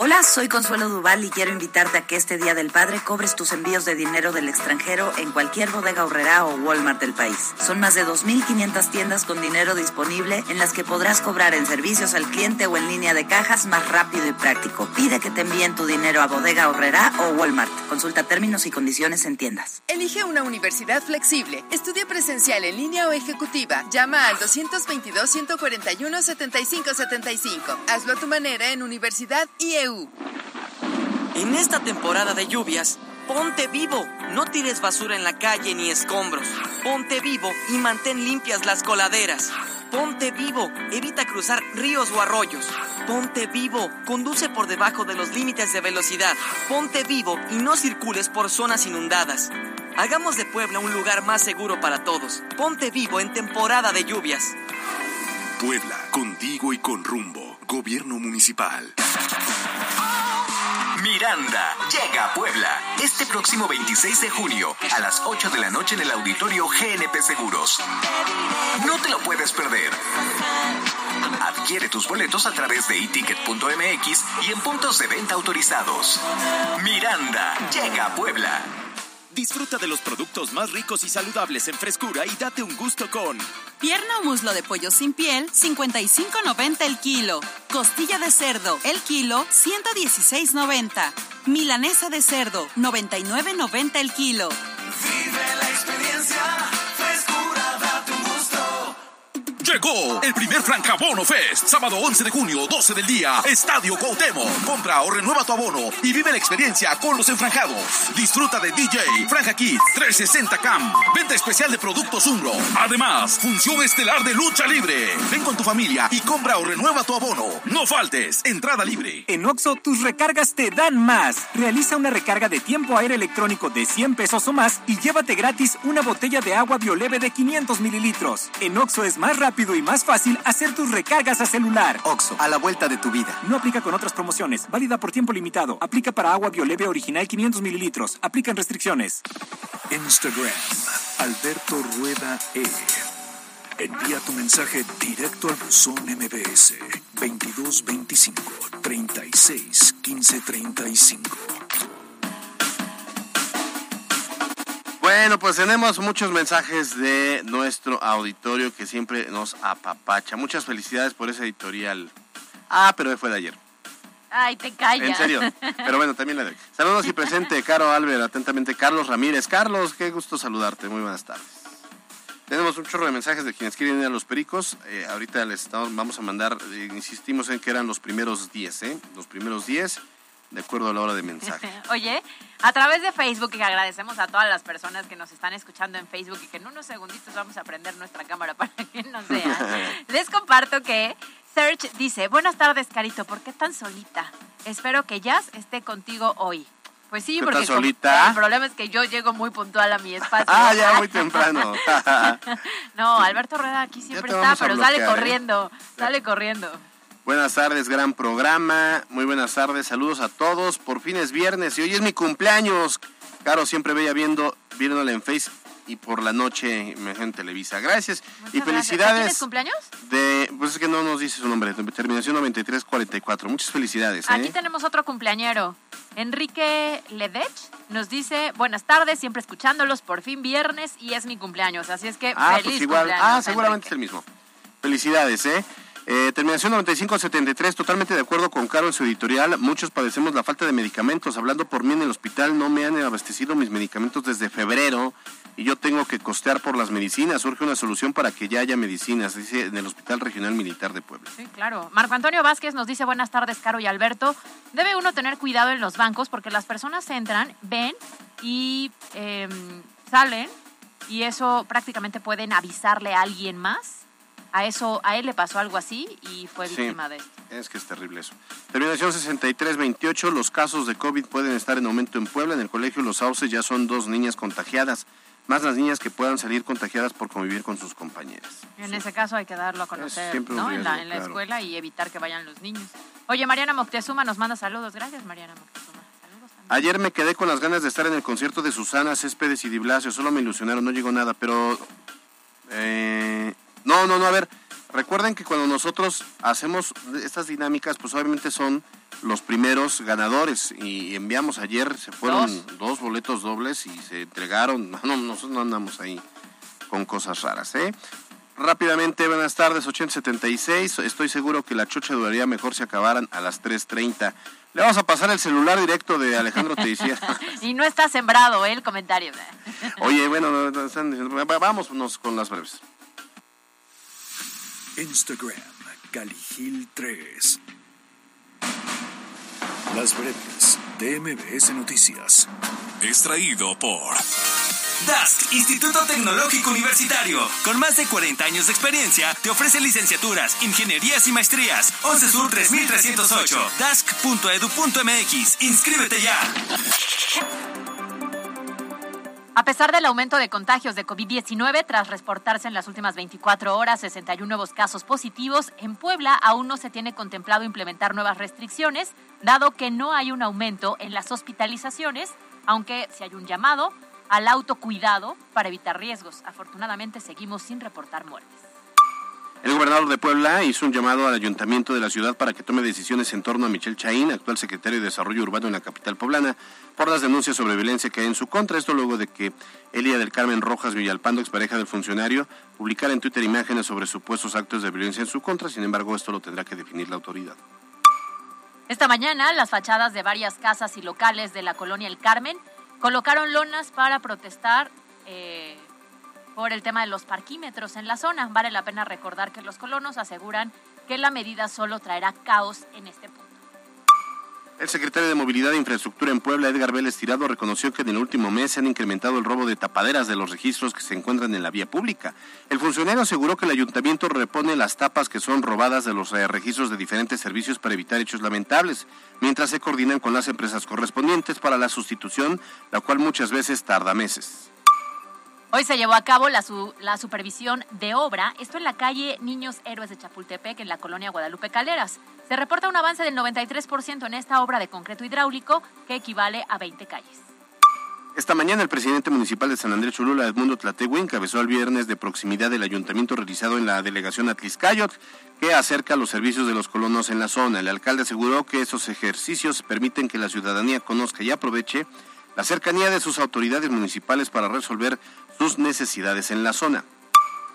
Hola, soy Consuelo Duval y quiero invitarte a que este Día del Padre cobres tus envíos de dinero del extranjero en cualquier bodega horrera o Walmart del país. Son más de 2.500 tiendas con dinero disponible en las que podrás cobrar en servicios al cliente o en línea de cajas más rápido y práctico. Pide que te envíen tu dinero a bodega horrera o Walmart. Consulta términos y condiciones en tiendas. Elige una universidad flexible. Estudia presencial en línea o ejecutiva. Llama al 222-141-7575. Hazlo a tu manera en Universidad IEU. En esta temporada de lluvias, ponte vivo. No tires basura en la calle ni escombros. Ponte vivo y mantén limpias las coladeras. Ponte vivo, evita cruzar ríos o arroyos. Ponte vivo, conduce por debajo de los límites de velocidad. Ponte vivo y no circules por zonas inundadas. Hagamos de Puebla un lugar más seguro para todos. Ponte vivo en temporada de lluvias. Puebla, contigo y con rumbo. Gobierno Municipal. Miranda llega a Puebla este próximo 26 de junio a las 8 de la noche en el auditorio GNP Seguros. No te lo puedes perder. Adquiere tus boletos a través de eticket.mx y en puntos de venta autorizados. Miranda llega a Puebla. Disfruta de los productos más ricos y saludables en frescura y date un gusto con Pierna o muslo de pollo sin piel, 55.90 el kilo. Costilla de cerdo, el kilo, 116.90. Milanesa de cerdo, 99.90 el kilo. Vive la experiencia, Llegó el primer Francabono Fest, sábado 11 de junio, 12 del día, Estadio Cuauhtémoc. Compra o renueva tu abono y vive la experiencia con los enfranjados. Disfruta de DJ, Franja Kids, 360 Cam, venta especial de productos Umbro. Además, función estelar de lucha libre. Ven con tu familia y compra o renueva tu abono. No faltes, entrada libre. En Oxo, tus recargas te dan más. Realiza una recarga de tiempo aire electrónico de 100 pesos o más y llévate gratis una botella de agua bioleve de 500 mililitros. En Oxo es más rápido y más fácil hacer tus recargas a celular. Oxo, a la vuelta de tu vida. No aplica con otras promociones. Válida por tiempo limitado. Aplica para agua bioleve original 500 mililitros. Aplican restricciones. Instagram, Alberto Rueda E. Envía tu mensaje directo al buzón MBS 2225 36 15 35. Bueno, pues tenemos muchos mensajes de nuestro auditorio que siempre nos apapacha. Muchas felicidades por ese editorial. Ah, pero fue de ayer. Ay, te callas. En serio. Pero bueno, también le doy. Saludos y presente, Caro Albert, atentamente Carlos Ramírez. Carlos, qué gusto saludarte. Muy buenas tardes. Tenemos un chorro de mensajes de quienes quieren ir a los pericos. Eh, ahorita les estamos, vamos a mandar, eh, insistimos en que eran los primeros 10, ¿eh? Los primeros 10 de acuerdo a la hora de mensaje. Oye, a través de Facebook, y agradecemos a todas las personas que nos están escuchando en Facebook y que en unos segunditos vamos a prender nuestra cámara para que nos vean. Les comparto que Serge dice, buenas tardes, Carito, ¿por qué tan solita? Espero que Jazz esté contigo hoy. Pues sí, ¿Qué porque como- solita? el problema es que yo llego muy puntual a mi espacio. Ah, ya muy temprano. no, Alberto Rueda aquí siempre está, pero sale ¿eh? corriendo, sale corriendo. Buenas tardes, gran programa. Muy buenas tardes, saludos a todos. Por fin es viernes y hoy es mi cumpleaños. Caro siempre veía viendo, viéndola en Face y por la noche me en Televisa. Gracias y Muchas gracias. felicidades. ¿Tienes cumpleaños? De, pues es que no nos dice su nombre, terminación 9344. Muchas felicidades, ¿eh? Aquí tenemos otro cumpleañero. Enrique Ledech nos dice, buenas tardes, siempre escuchándolos, por fin viernes y es mi cumpleaños. Así es que Ah, feliz pues igual. Ah, seguramente es el mismo. Felicidades, ¿eh? Eh, terminación 9573, totalmente de acuerdo con Caro en su editorial. Muchos padecemos la falta de medicamentos. Hablando por mí en el hospital, no me han abastecido mis medicamentos desde febrero y yo tengo que costear por las medicinas. Surge una solución para que ya haya medicinas, dice en el Hospital Regional Militar de Puebla. Sí, claro. Marco Antonio Vázquez nos dice buenas tardes, Caro y Alberto. Debe uno tener cuidado en los bancos porque las personas entran, ven y em, salen y eso prácticamente pueden avisarle a alguien más. A eso, a él le pasó algo así y fue Sí. víctima de esto. Es que es terrible eso. Terminación 6328, los casos de COVID pueden estar en aumento en Puebla. En el colegio Los Sauces ya son dos niñas contagiadas, más las niñas que puedan salir contagiadas por convivir con sus compañeras. En ese caso hay que darlo a conocer en la, en la claro. escuela y evitar que vayan los niños. Oye, Mariana Moctezuma nos manda saludos. Gracias, Mariana Moctezuma. Ayer me quedé con las ganas de estar en el concierto de Susana, Céspedes y Di Blasio. Solo me ilusionaron, no llegó nada, pero... eh, no, no, no, a ver. Recuerden que cuando nosotros hacemos estas dinámicas, pues obviamente son los primeros ganadores. Y enviamos ayer, se fueron dos, boletos dobles y se entregaron. No, no, nosotros no andamos ahí con cosas raras, ¿eh? Rápidamente, buenas tardes, 876. Estoy seguro que la chocha duraría mejor si acabaran a las 3.30. Le vamos a pasar el celular directo de Alejandro Teixeira. Y no está sembrado ¿eh? el comentario. Oye, bueno, vámonos con las breves. Instagram, Caligil 3. Las breves de MBS Noticias. Extraído por DASC, Instituto Tecnológico Universitario, con más de 40 años de experiencia, te ofrece licenciaturas, ingenierías y maestrías. 11 Sur 3308, dask.edu.mx. Inscríbete ya. A pesar del aumento de contagios de COVID-19, tras reportarse en las últimas 24 horas 61 nuevos casos positivos, en Puebla aún no se tiene contemplado implementar nuevas restricciones, dado que no hay un aumento en las hospitalizaciones, aunque sí hay un llamado al autocuidado para evitar riesgos. Afortunadamente seguimos sin reportar muertes. El gobernador de Puebla hizo un llamado al ayuntamiento de la ciudad para que tome decisiones en torno a Michelle Chaín, actual secretario de Desarrollo Urbano en la capital poblana, por las denuncias sobre violencia que hay en su contra. Esto luego de que Elia del Carmen Rojas Villalpando, expareja del funcionario, publicara en Twitter imágenes sobre supuestos actos de violencia en su contra. Sin embargo, esto lo tendrá que definir la autoridad. Esta mañana, las fachadas de varias casas y locales de la colonia El Carmen colocaron lonas para protestar eh, por el tema de los parquímetros en la zona. Vale la pena recordar que los colonos aseguran que la medida solo traerá caos en este punto. El secretario de Movilidad e Infraestructura en Puebla, Edgar Vélez Tirado, reconoció que en el último mes se han incrementado el robo de tapaderas de los registros que se encuentran en la vía pública. El funcionario aseguró que el ayuntamiento repone las tapas que son robadas de los eh, registros de diferentes servicios para evitar hechos lamentables, mientras se coordinan con las empresas correspondientes para la sustitución, la cual muchas veces tarda meses. Hoy se llevó a cabo la, su- la supervisión de obra, esto en la calle Niños Héroes de Chapultepec, en la colonia Guadalupe Caleras. Se reporta un avance del 93% en esta obra de concreto hidráulico, que equivale a 20 calles. Esta mañana el presidente municipal de San Andrés Cholula, Edmundo Tlategui, encabezó el viernes de proximidad del ayuntamiento realizado en la delegación Atliscayot, que acerca los servicios de los colonos en la zona. El alcalde aseguró que esos ejercicios permiten que la ciudadanía conozca y aproveche la cercanía de sus autoridades municipales para resolver sus necesidades en la zona.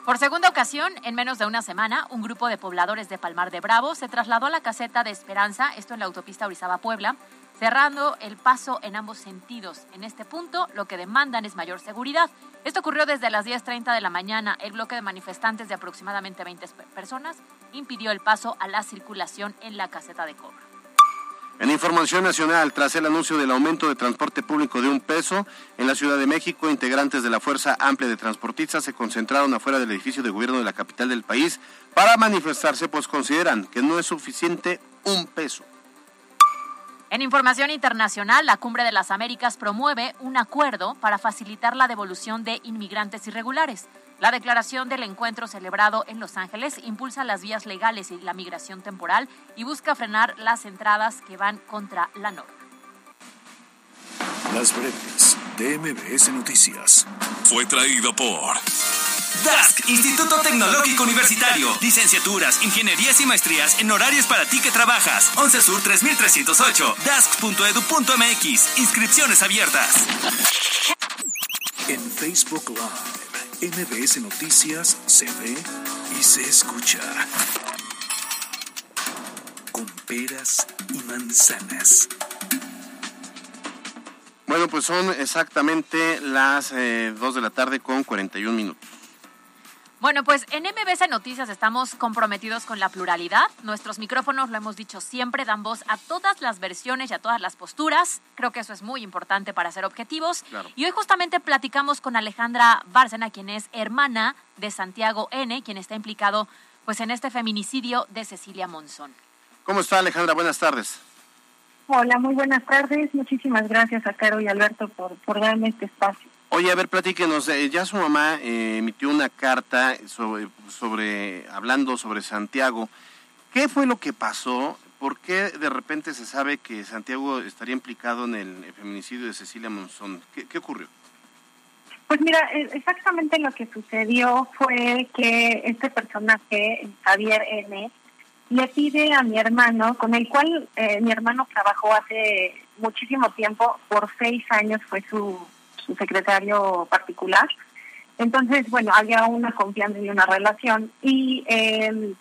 Por segunda ocasión, en menos de una semana, un grupo de pobladores de Palmar de Bravo se trasladó a la caseta de Esperanza, esto en la autopista Orizaba-Puebla, cerrando el paso en ambos sentidos. En este punto, lo que demandan es mayor seguridad. Esto ocurrió desde las 10.30 de la mañana. El bloque de manifestantes de aproximadamente 20 pe- personas impidió el paso a la circulación en la caseta de cobro. En información nacional, tras el anuncio del aumento de transporte público de un peso, en la Ciudad de México, integrantes de la Fuerza Amplia de Transportistas se concentraron afuera del edificio de gobierno de la capital del país para manifestarse, pues consideran que no es suficiente un peso. En información internacional, la Cumbre de las Américas promueve un acuerdo para facilitar la devolución de inmigrantes irregulares. La declaración del encuentro celebrado en Los Ángeles impulsa las vías legales y la migración temporal y busca frenar las entradas que van contra la norma. Las breves de MBS Noticias. Fue traído por DASC, Instituto Tecnológico Universitario. Licenciaturas, ingenierías y maestrías en horarios para ti que trabajas. 11 Sur 3308. DASC.edu.mx. Inscripciones abiertas. En Facebook Live, MBS Noticias se ve y se escucha. Con peras y manzanas. Bueno, pues son exactamente las eh, 2 de la tarde con 41 minutos. Bueno, pues en MBC Noticias estamos comprometidos con la pluralidad. Nuestros micrófonos, lo hemos dicho siempre, dan voz a todas las versiones y a todas las posturas. Creo que eso es muy importante para ser objetivos. Claro. Y hoy justamente platicamos con Alejandra Bárcena, quien es hermana de Santiago N., quien está implicado pues en este feminicidio de Cecilia Monzón. ¿Cómo está Alejandra? Buenas tardes. Hola, muy buenas tardes. Muchísimas gracias a Caro y Alberto por, por darme este espacio. Oye, a ver, platíquenos. eh, ya su mamá eh, emitió una carta sobre, sobre, hablando sobre Santiago. ¿Qué fue lo que pasó? ¿Por qué de repente se sabe que Santiago estaría implicado en el feminicidio de Cecilia Monzón? ¿Qué, ocurrió? Pues mira, eh, exactamente lo que sucedió fue que este personaje, Javier N., le pide a mi hermano, con el cual eh, mi hermano trabajó hace muchísimo tiempo, por seis años fue su, su secretario particular. Entonces, bueno, había una confianza y una relación. Y eh,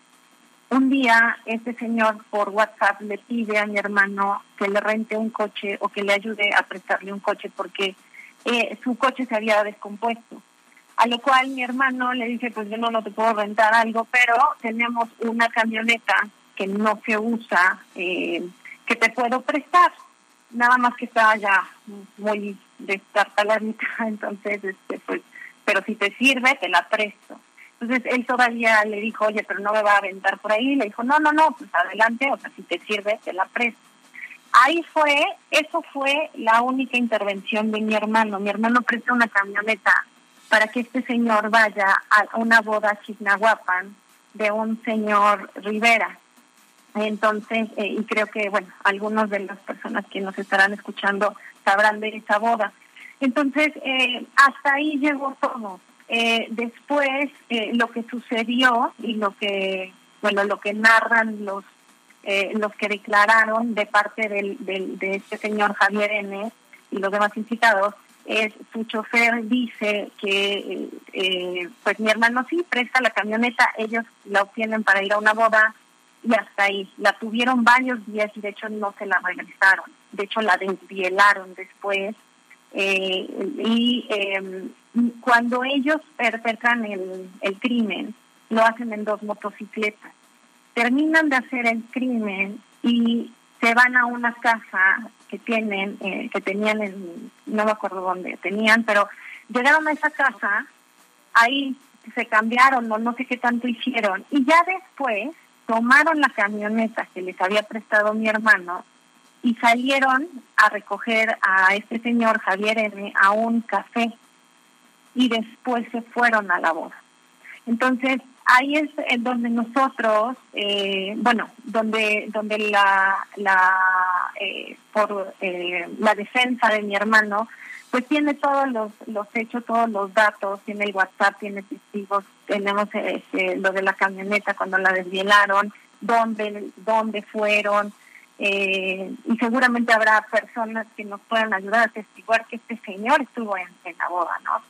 un día este señor por WhatsApp le pide a mi hermano que le rente un coche o que le ayude a prestarle un coche porque eh, su coche se había descompuesto. A lo cual mi hermano le dice, pues yo no, no te puedo rentar algo, pero tenemos una camioneta que no se usa, eh, que te puedo prestar. Nada más que estaba ya muy destartaladita, entonces, este, pues, pero si te sirve, te la presto. Entonces él todavía le dijo, oye, pero no me va a aventar por ahí. Le dijo, no, no, no, pues adelante, o sea, si te sirve, te la presto. Ahí fue, eso fue la única intervención de mi hermano. Mi hermano presta una camioneta para que este señor vaya a una boda chignahuapan de un señor Rivera. Entonces, eh, y creo que, bueno, algunos de las personas que nos estarán escuchando sabrán de esa boda. Entonces, eh, hasta ahí llegó todo. Eh, después, eh, lo que sucedió y lo que, bueno, lo que narran los eh, los que declararon de parte del, del, de este señor Javier N. y los demás incitados, es su chofer dice que eh, pues mi hermano sí presta la camioneta, ellos la obtienen para ir a una boda y hasta ahí. La tuvieron varios días y de hecho no se la regresaron. De hecho la desvielaron después. Eh, y eh, cuando ellos perpetran el, el crimen, lo hacen en dos motocicletas. Terminan de hacer el crimen y se van a una casa que tienen, eh, que tenían en, no me acuerdo dónde tenían, pero llegaron a esa casa, ahí se cambiaron o no sé qué tanto hicieron, y ya después tomaron la camioneta que les había prestado mi hermano y salieron a recoger a este señor Javier N a un café y después se fueron a la boda. Entonces, ahí es en donde nosotros, eh, bueno, donde donde la la eh, por eh, la defensa de mi hermano, pues tiene todos los los hechos, todos los datos, tiene el WhatsApp, tiene testigos, tenemos este, lo de la camioneta cuando la desvielaron, dónde dónde fueron. Eh, y seguramente habrá personas que nos puedan ayudar a testiguar que este señor estuvo en, en la boda, ¿no?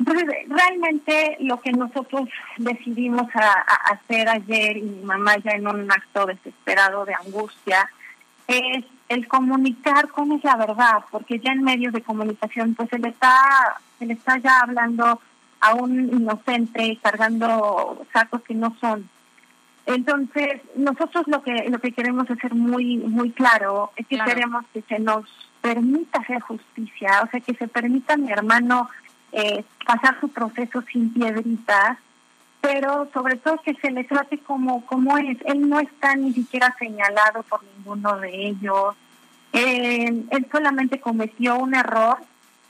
Entonces, realmente lo que nosotros decidimos hacer ayer y mi mamá ya en un acto desesperado de angustia es el comunicar cómo es la verdad, porque ya en medios de comunicación pues se le está se le está ya hablando a un inocente cargando sacos que no son. Entonces, nosotros lo que lo que queremos ser muy muy claro, es que Claro. queremos que se nos permita hacer justicia, o sea, que se permita a mi hermano eh, pasar su proceso sin piedritas, pero sobre todo que se le trate como, como es. Él no está ni siquiera señalado por ninguno de ellos. Eh, él solamente cometió un error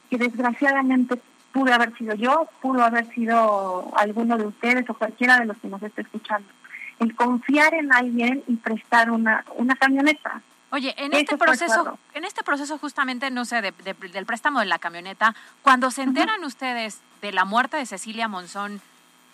que desgraciadamente pudo haber sido yo, pudo haber sido alguno de ustedes o cualquiera de los que nos esté escuchando. El confiar en alguien y prestar una, una camioneta. Oye, en Eso este proceso, en este proceso justamente, no sé, de- de- del préstamo de la camioneta, cuando se enteran ustedes de la muerte de Cecilia Monzón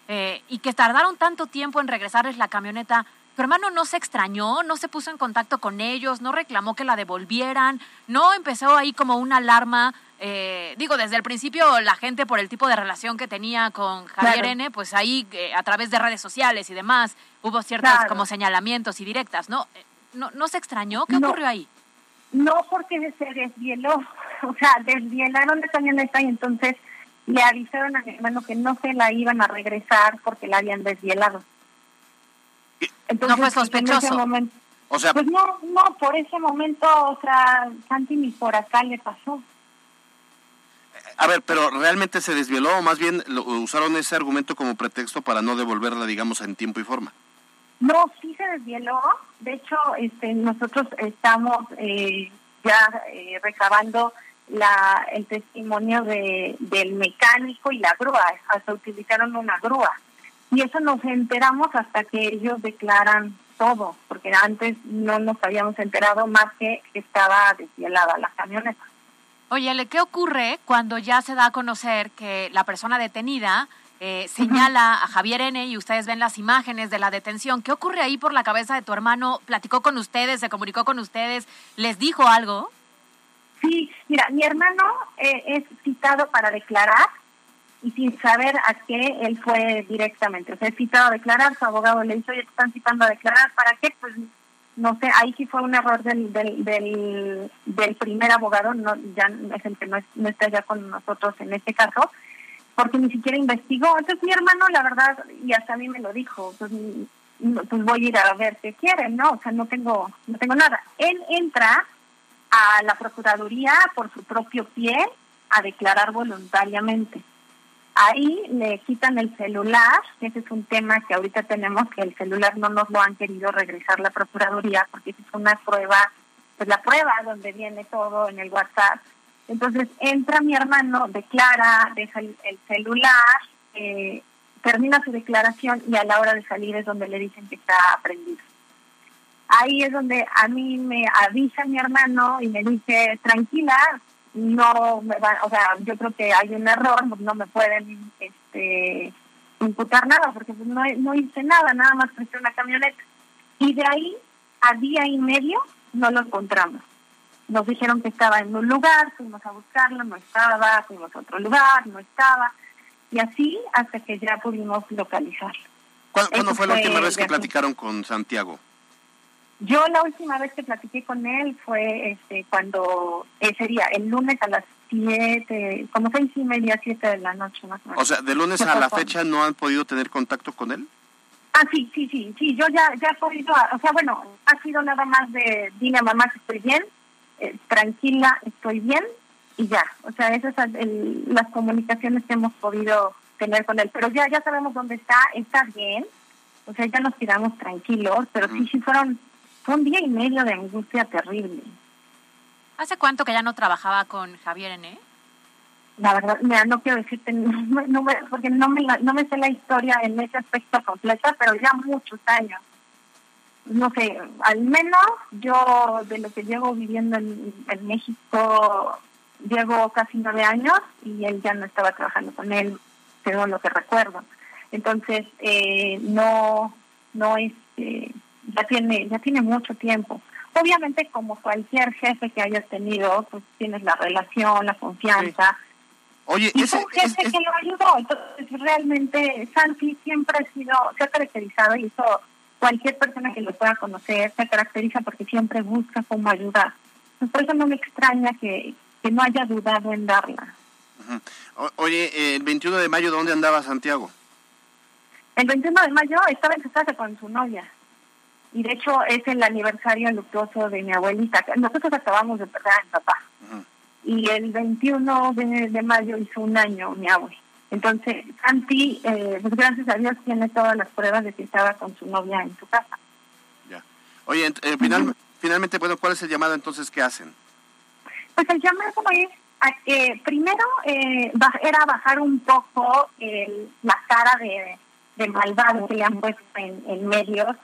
eh, y que tardaron tanto tiempo en regresarles la camioneta, ¿tu hermano no se extrañó, no se puso en contacto con ellos, no reclamó que la devolvieran, no empezó ahí como una alarma? eh, digo, desde el principio la gente por el tipo de relación que tenía con Javier Claro. N., pues ahí eh, a través de redes sociales y demás hubo ciertos Claro. como señalamientos y directas, ¿no? Eh, ¿No, no se extrañó? ¿Qué No. ocurrió ahí? No porque se desvieló, o sea, desvielaron la camioneta y entonces le avisaron a mi hermano que no se la iban a regresar porque la habían desvielado. Entonces, fue pues, en ese sospechoso. momento- O sea, pues no, no, por ese momento, o sea, Santi ni por acá le pasó. a ver, pero realmente se desvieló o más bien lo- usaron ese argumento como pretexto para no devolverla, digamos, en tiempo y forma. No, sí se desvieló. De hecho, este, nosotros estamos eh, ya eh, recabando la, el testimonio de, del mecánico y la grúa. Hasta utilizaron una grúa. Y eso nos enteramos hasta que ellos declaran todo, porque antes no nos habíamos enterado más que estaba desvielada la camioneta. Oye, Ale, ¿qué ocurre cuando ya se da a conocer que la persona detenida eh, señala a Javier N. y ustedes ven las imágenes de la detención? ¿Qué ocurre ahí por la cabeza de tu hermano? ¿Platicó con ustedes? ¿Se comunicó con ustedes? ¿Les dijo algo? Sí, mira, mi hermano eh, es citado para declarar y sin saber a qué él fue directamente. O sea, es citado a declarar, su abogado le dice, oye, te están citando a declarar, ¿para qué? Pues no sé, ahí sí fue un error del, del, del, del primer abogado, no ya es el que no, es- no está ya con nosotros en este caso, porque ni siquiera investigó. Entonces mi hermano, la verdad, y hasta a mí me lo dijo, pues, mm, pues voy a ir a ver qué quieren, ¿no? O sea, no tengo, no tengo nada. Él entra a la Procuraduría por su propio pie a declarar voluntariamente. Ahí le quitan el celular, ese es un tema que ahorita tenemos, que el celular no nos lo han querido regresar la Procuraduría, porque es una prueba, pues la prueba donde viene todo en el WhatsApp. Entonces entra mi hermano, declara, deja el, el celular, eh, termina su declaración y a la hora de salir es donde le dicen que está aprendido. Ahí es donde a mí me avisa mi hermano y me dice, tranquila, no me va, o sea, yo creo que hay un error, no me pueden este, imputar nada porque pues, no, no hice nada, nada más presté una camioneta. Y de ahí a día y medio no lo encontramos. Nos dijeron que estaba en un lugar, fuimos a buscarlo, no estaba, fuimos a otro lugar, no estaba. Y así hasta que ya pudimos localizarlo. ¿Cuándo, fue la última vez que aquí. platicaron con Santiago? Yo la última vez que platiqué con él fue este cuando ese día, el lunes a las siete, como seis y media, siete de la noche más o menos. O sea, de lunes a la fecha no han podido tener contacto con él. Ah, sí, sí, sí, sí, yo ya, ya he podido, o sea, bueno, ha sido nada más de, dile a mamá que estoy bien, eh, tranquila, estoy bien, y ya. O sea, esas son el- las comunicaciones que hemos podido tener con él. Pero ya, ya sabemos dónde está, está bien, o sea, ya nos quedamos tranquilos, pero sí, sí fueron, fue un día y medio de angustia terrible. ¿Hace cuánto que ya no trabajaba con Javier N? La verdad, mira, no quiero decirte, no, no porque no me, la- no me sé la historia en ese aspecto completa, pero ya muchos años. No sé, al menos yo de lo que llevo viviendo en, en México, llevo casi nueve años y él ya no estaba trabajando con él, según lo que recuerdo. Entonces, eh, no, no es, eh, ya tiene, ya tiene mucho tiempo. Obviamente, como cualquier jefe que hayas tenido, pues tienes la relación, la confianza. Oye, Y ese, fue un jefe que lo ayudó. Entonces, realmente, Santi siempre ha sido, se ha caracterizado, y eso cualquier persona que lo pueda conocer, se caracteriza porque siempre busca cómo ayudar. Pues, por eso no me extraña que, que no haya dudado en darla. O- oye, eh, el 21 de mayo, ¿dónde andaba Santiago? El 21 de mayo estaba en su casa con su novia. Y de hecho es el aniversario luctuoso de mi abuelita. Nosotros acabamos de perder a mi papá y el 21 de, de mayo hizo un año mi abuelo. Entonces, Santi, eh, pues gracias a Dios, tiene todas las pruebas de que estaba con su novia en su casa. Ya. Oye, eh, final, finalmente, bueno, ¿cuál es el llamado entonces que hacen? Pues el llamado es primero eh, ba- era bajar un poco el, la cara de, de malvado que le han puesto en, en medios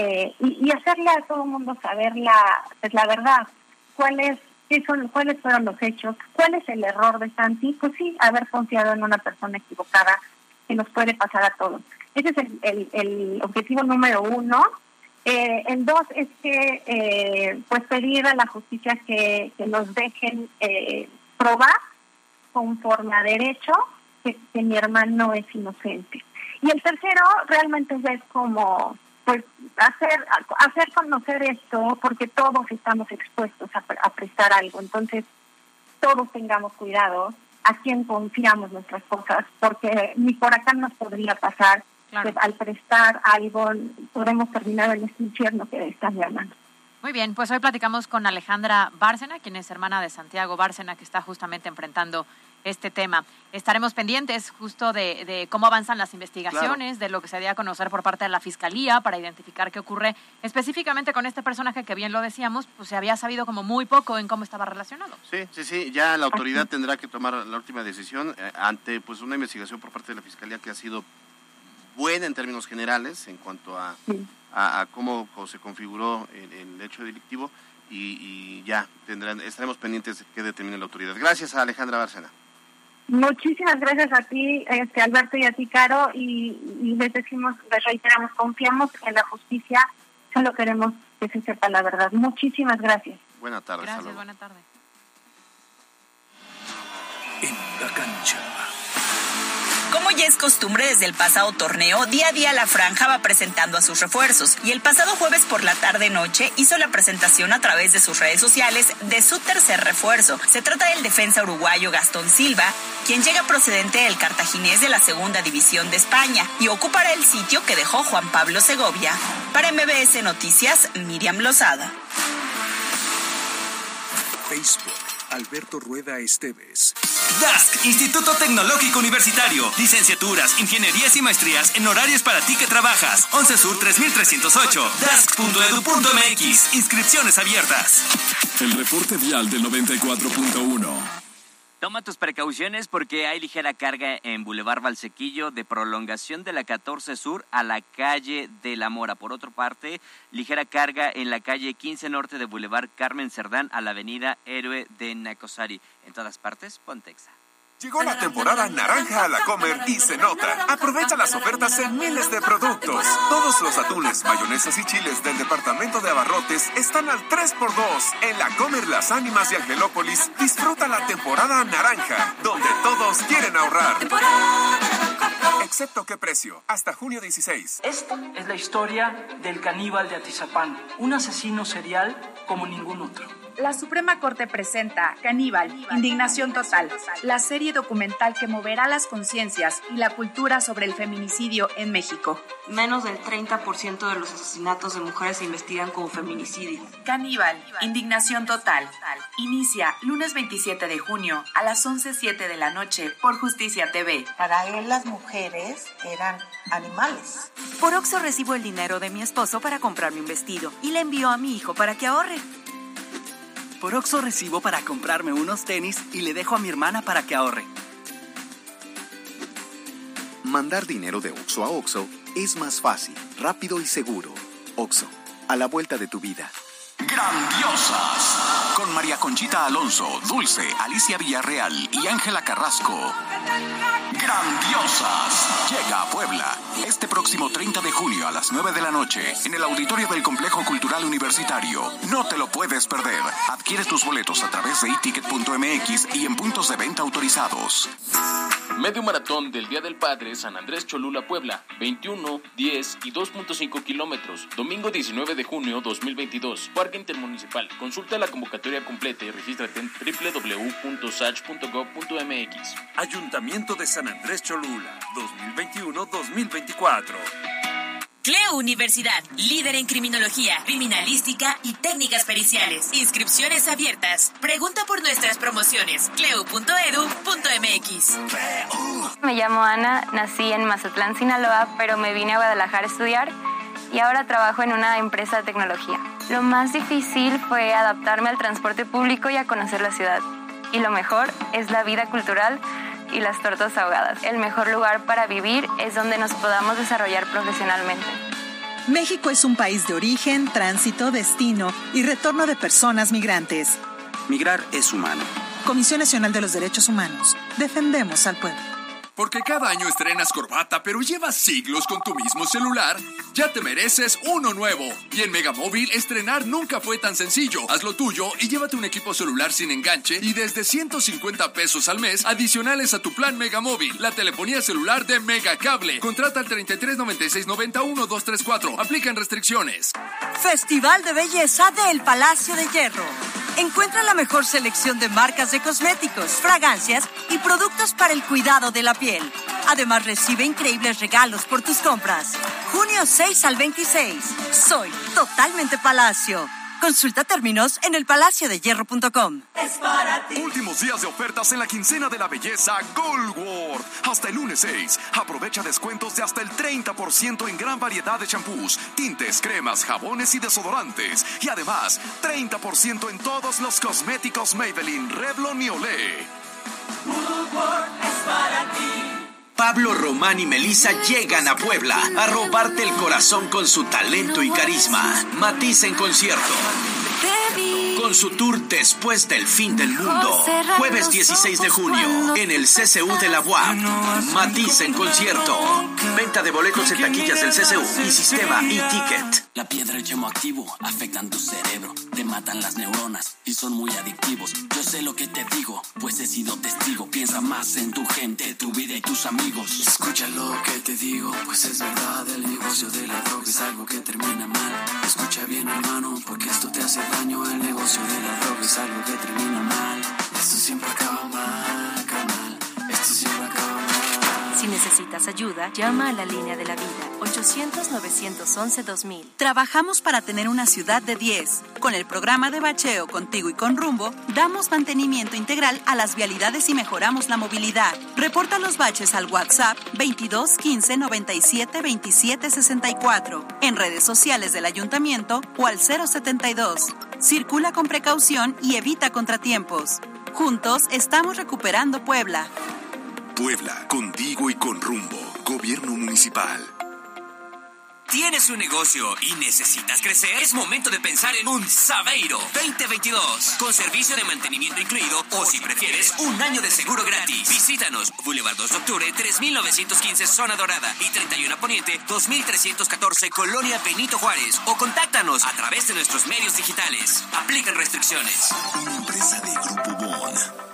eh, y, hacerle a todo el mundo saber la, pues, la verdad. ¿Cuál es, qué son, ¿Cuáles fueron los hechos? ¿Cuál es el error de Santi? Pues sí, haber confiado en una persona equivocada que nos puede pasar a todos. Ese es el, el, el objetivo número uno. Eh, el dos es que eh, pues pedir a la justicia que, que nos dejen eh, probar conforme a derecho que, que mi hermano es inocente. Y el tercero realmente es como pues hacer hacer conocer esto porque todos estamos expuestos a, a prestar algo. Entonces todos tengamos cuidado a quién confiamos nuestras cosas porque ni por acá nos podría pasar Claro. que al prestar algo podemos terminar en este infierno que está mi hermano. Muy bien, pues hoy platicamos con Alejandra Bárcena, quien es hermana de Santiago Bárcena, que está justamente enfrentando este tema. Estaremos pendientes justo de, de cómo avanzan las investigaciones, de lo que se dio a conocer por parte de la Fiscalía para identificar qué ocurre específicamente con este personaje que bien lo decíamos, pues se había sabido como muy poco en cómo estaba relacionado. Sí, sí, sí, ya la autoridad tendrá que tomar la última decisión eh, ante pues una investigación por parte de la Fiscalía que ha sido buena en términos generales en cuanto a, a, a cómo se configuró el, el hecho delictivo y, y ya tendrán, estaremos pendientes de que determine la autoridad. Gracias a Alejandra Bárcena. Muchísimas gracias a ti, este Alberto y a ti, Caro, y, y les decimos, les reiteramos, confiamos en la justicia, solo queremos que se sepa la verdad. Muchísimas gracias. Buena tarde. hasta Gracias, luego. buena tarde. En la cancha. Como ya es costumbre desde el pasado torneo, día a día la franja va presentando a sus refuerzos y el pasado jueves por la tarde-noche hizo la presentación a través de sus redes sociales de su tercer refuerzo. Se trata del defensa uruguayo Gastón Silva, quien llega procedente del cartaginés de la segunda división de España y ocupará el sitio que dejó Juan Pablo Segovia. Para MBS Noticias, Miriam Lozada. Facebook, Alberto Rueda Esteves. DASC, Instituto Tecnológico Universitario. Licenciaturas, ingenierías y maestrías en horarios para ti que trabajas. 11 Sur 3308. DASC.edu.mx. Inscripciones abiertas. El reporte vial del 94.1. Toma tus precauciones porque hay ligera carga en Boulevard Valsequillo de prolongación de la 14 Sur a la calle de la Mora. Por otra parte, ligera carga en la calle 15 Norte de Boulevard Carmen Cerdán a la avenida Héroe de Nacosari. En todas partes, Pontexa. Llegó la temporada naranja a la Comer y se nota. Aprovecha las ofertas en miles de productos. Todos los atunes, mayonesas y chiles del departamento de abarrotes están al 3x2. En la Comer Las Ánimas de Angelópolis, disfruta la temporada naranja, donde todos quieren ahorrar. Excepto qué precio, hasta junio 16. Esta es la historia del caníbal de Atizapán, un asesino serial como ningún otro. La Suprema Corte presenta Caníbal, Indignación Total, la serie documental que moverá las conciencias y la cultura sobre el feminicidio en México. Menos del 30% de los asesinatos de mujeres se investigan como feminicidio. Caníbal, Indignación Total. Inicia lunes 27 de junio a las 11.07 de la noche por Justicia TV. Para él las mujeres eran animales. Por Oxo recibo el dinero de mi esposo para comprarme un vestido y le envío a mi hijo para que ahorre. Por Oxo recibo para comprarme unos tenis y le dejo a mi hermana para que ahorre. Mandar dinero de Oxo a Oxo es más fácil, rápido y seguro. Oxo, a la vuelta de tu vida. Grandiosas. Con María Conchita Alonso, Dulce, Alicia Villarreal y Ángela Carrasco. Grandiosas. Llega a Puebla este próximo 30 de junio a las 9 de la noche en el auditorio del Complejo Cultural Universitario. No te lo puedes perder. Adquiere tus boletos a través de iticket.mx y en puntos de venta autorizados. Medio maratón del Día del Padre San Andrés Cholula Puebla, 21, 10 y 2.5 kilómetros, domingo 19 de junio 2022, Parque Intermunicipal. Consulta la convocatoria completa y regístrate en www.sach.gov.mx. Ayuntamiento de San Andrés Cholula, 2021-2024. Cleo Universidad, líder en criminología, criminalística y técnicas periciales. Inscripciones abiertas. Pregunta por nuestras promociones. cleo.edu.mx. Me llamo Ana, nací en Mazatlán, Sinaloa, pero me vine a Guadalajara a estudiar y ahora trabajo en una empresa de tecnología. Lo más difícil fue adaptarme al transporte público y a conocer la ciudad. Y lo mejor es la vida cultural y las tortas ahogadas. El mejor lugar para vivir es donde nos podamos desarrollar profesionalmente. México es un país de origen, tránsito, destino y retorno de personas migrantes. Migrar es humano. Comisión Nacional de los Derechos Humanos. Defendemos al pueblo. Porque cada año estrenas corbata, pero llevas siglos con tu mismo celular, ya te mereces uno nuevo. Y en Megamóvil, estrenar nunca fue tan sencillo. Haz lo tuyo y llévate un equipo celular sin enganche y desde 150 pesos al mes adicionales a tu plan Megamóvil. La telefonía celular de Megacable. Contrata al 33 96 91 234. Aplican restricciones. Festival de Belleza del Palacio de Hierro. Encuentra la mejor selección de marcas de cosméticos, fragancias y productos para el cuidado de la piel. Además, recibe increíbles regalos por tus compras. Junio 6 al 26. Soy totalmente Palacio. Consulta términos en elpalaciodehierro.com. Es para ti. Últimos días de ofertas en la quincena de la belleza Goldworld. Hasta el lunes 6. Aprovecha descuentos de hasta el 30% en gran variedad de champús, tintes, cremas, jabones y desodorantes. Y además, 30% en todos los cosméticos Maybelline, Revlon y Olay. es para ti. Pablo Román y Melissa llegan a Puebla a robarte el corazón con su talento y carisma. Matiz en concierto. Con su tour Después del Fin del Mundo. Jueves 16 de junio en el CCU de la UAP. Matiz en concierto. Venta de boletos en taquillas del CCU y sistema e-ticket. La piedra y yemo activo afectan tu cerebro, te matan las neuronas y son muy adictivos. Yo sé lo que te digo, pues he sido testigo. Piensa más en tu gente, tu vida y tus amigos. Escucha lo que te digo, pues es verdad, el negocio de la droga es algo que termina mal. Escucha bien hermano, porque esto te hace daño, el negocio de la droga es algo que termina mal. Esto siempre acaba mal, necesitas ayuda, llama a la línea de la vida 800-911-2000. Trabajamos para tener una ciudad de 10. Con el programa de bacheo Contigo y con Rumbo, damos mantenimiento integral a las vialidades y mejoramos la movilidad. Reporta los baches al WhatsApp 22 15 97 27 64, en redes sociales del ayuntamiento o al 072. Circula con precaución y evita contratiempos. Juntos estamos recuperando Puebla. Puebla, contigo y con rumbo. Gobierno municipal. ¿Tienes un negocio y necesitas crecer? Es momento de pensar en un Sabeiro 2022 con servicio de mantenimiento incluido o si prefieres un año de seguro gratis. Visítanos Boulevard 2 de Octubre 3915 Zona Dorada y 31 Poniente 2314 Colonia Benito Juárez o contáctanos a través de nuestros medios digitales. Aplican restricciones. Una empresa de Grupo Bon.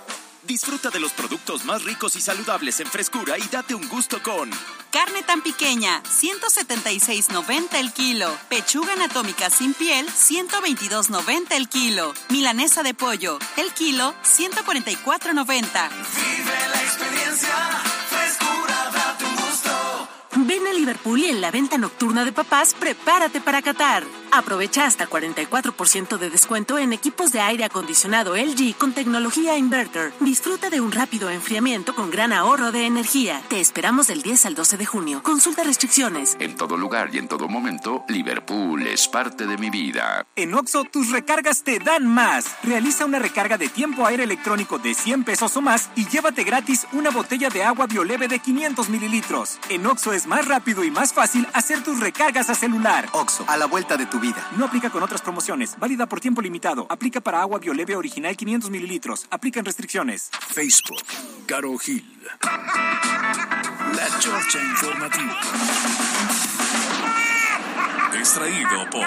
Disfruta de los productos más ricos y saludables en frescura y date un gusto con Carne tan pequeña, 176.90 el kilo. Pechuga anatómica sin piel, 122.90 el kilo. Milanesa de pollo, el kilo, 144.90. Vive la experiencia, Ven a Liverpool y en la venta nocturna de papás, prepárate para Qatar. Aprovecha hasta 44% de descuento en equipos de aire acondicionado LG con tecnología inverter. Disfruta de un rápido enfriamiento con gran ahorro de energía. Te esperamos del 10 al 12 de junio. Consulta restricciones. En todo lugar y en todo momento, Liverpool es parte de mi vida. En Oxo, tus recargas te dan más. Realiza una recarga de tiempo aire electrónico de 100 pesos o más y llévate gratis una botella de agua bioleve de 500 mililitros. En Oxo es más rápido y más fácil hacer tus recargas a celular. Oxo, a la vuelta de tu vida. No aplica con otras promociones. Válida por tiempo limitado. Aplica para agua bioleve original 500 mililitros. Aplican restricciones. Facebook, Caro Gil. La Chorcha Informativa. Extraído por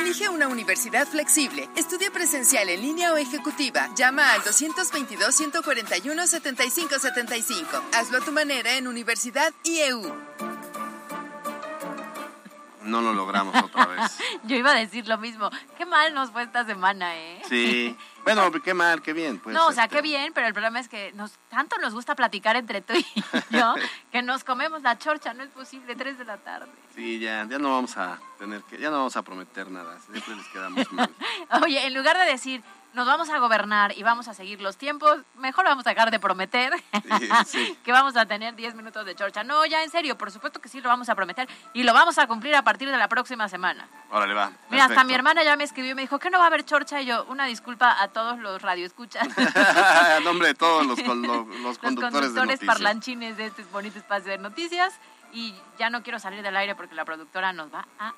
Elige una universidad flexible. Estudia presencial en línea o ejecutiva. Llama al 222-141-7575. Hazlo a tu manera en Universidad IEU. No lo logramos otra vez. Yo iba a decir lo mismo. Qué mal nos fue esta semana, ¿eh? Sí. Bueno, qué mal, qué bien. Pues, no, o sea, este, qué bien, pero el problema es que nos tanto nos gusta platicar entre tú y yo que nos comemos la chorcha. No es posible, tres de la tarde. Sí, ya, ya no vamos a tener que, ya no vamos a prometer nada. Siempre les quedamos mal. Oye, en lugar de decir nos vamos a gobernar y vamos a seguir los tiempos, mejor vamos a dejar de prometer sí. que vamos a tener 10 minutos de chorcha. No, ya en serio, por supuesto que sí lo vamos a prometer y lo vamos a cumplir a partir de la próxima semana. Órale, va. Mira, hasta mi hermana ya me escribió y me dijo que no va a haber chorcha y yo, una disculpa a todos los radioescuchas. En nombre de todos los, con- los, los los conductores de conductores parlanchines de este bonito espacio de noticias y ya no quiero salir del aire porque la productora nos va a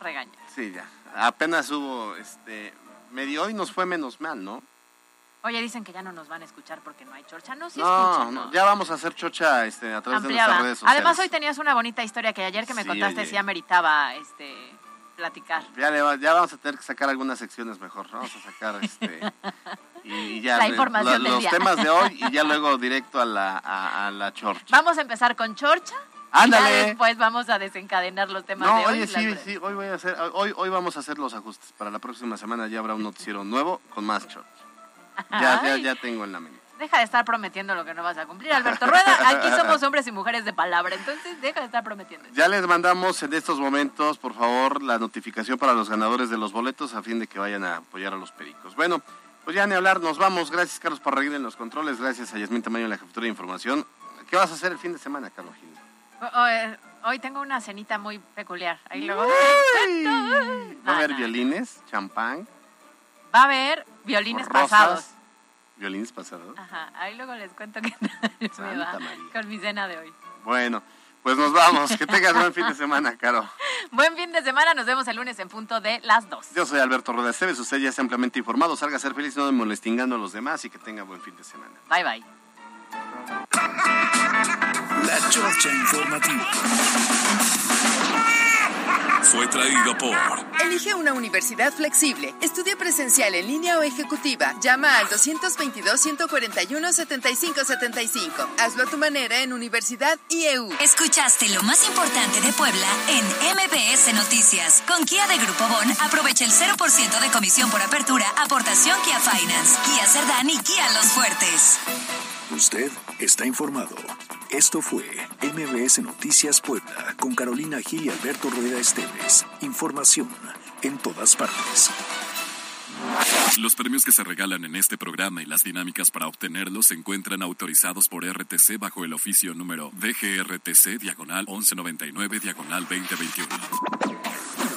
regañar. Sí, ya. Apenas hubo, este, medio hoy nos fue menos mal, ¿no? Oye, dicen que ya no nos van a escuchar porque no hay chorcha. No, sí no, escuchan, no, ya vamos a hacer chocha este, a través de nuestras redes sociales. Además, hoy tenías una bonita historia que ayer que me Sí, contaste oye. sí ameritaba este, platicar. Ya, le va- ya vamos a tener que sacar algunas secciones mejor. ¿no? Vamos a sacar este. Y, ya La información del los día. temas de hoy y ya luego directo a la, a, a la chorcha. Vamos a empezar con chorcha. Ándale. Ya después vamos a desencadenar los temas No, de hoy. oye, sí, sí, hoy voy a hacer, hoy, hoy vamos a hacer los ajustes. Para la próxima semana ya habrá un noticiero nuevo con más chorcha. Ya, ya, tengo en la mente. Deja de estar prometiendo lo que no vas a cumplir, Alberto Rueda. Aquí somos hombres y mujeres de palabra, entonces deja de estar prometiendo. Ya les mandamos en estos momentos, por favor, la notificación para los ganadores de los boletos a fin de que vayan a apoyar a los pericos. Bueno, pues ya ni hablar, nos vamos. Gracias, Carlos Parraguín en los controles. Gracias a Yasmín Tamayo en la jefatura de información. ¿Qué vas a hacer el fin de semana, Carlos Gil? O- o, eh, Hoy tengo una cenita muy peculiar. Ahí luego. ¿Va a haber violines, champán, Va a haber violines rosas? pasados. ¿Violines pasados? Ajá, ahí luego les cuento qué tal me va María. con mi cena de hoy. Bueno, pues nos vamos. Que tengas buen fin de semana, Caro. Buen fin de semana, nos vemos el lunes en punto de las 2. Yo soy Alberto Rueda Esteves, usted ya está ampliamente informado. Salga a ser feliz, no molestingando a los demás y que tenga buen fin de semana. Bye bye. La Chorcha Informativa. Fue traído por Elige una universidad flexible. Estudia presencial en línea o ejecutiva. Llama al 222-141-7575. Hazlo a tu manera en Universidad IEU. Escuchaste lo más importante de Puebla en MBS Noticias. Con Kia de Grupo Bon, aprovecha el 0% de comisión por apertura, aportación Kia Finance, Kia Cerdán y Kia Los Fuertes. Usted está informado. Esto fue MBS Noticias Puebla con Carolina Gil y Alberto Rueda Esteves. Información en todas partes. Los premios que se regalan en este programa y las dinámicas para obtenerlos se encuentran autorizados por RTC bajo el oficio número DGRTC diagonal 1199 diagonal 2021.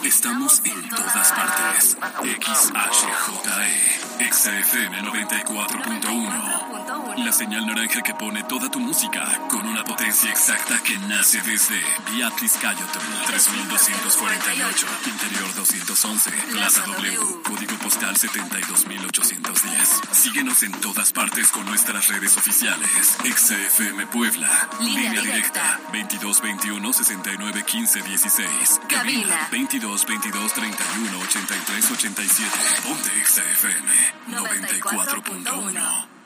Estamos en todas partes. XHJE, XFM 94.1. La señal naranja que pone toda tu música con una potencia exacta que nace desde Beatriz Cayotón, 3248, Interior 211, Plaza W, Código Postal 72810. Síguenos en todas partes con nuestras redes oficiales. XFM Puebla, Línea línea directa. directa, 2221 69 15 16. Cabina. 22 22 31 83 87. Ponte XFM 94.1.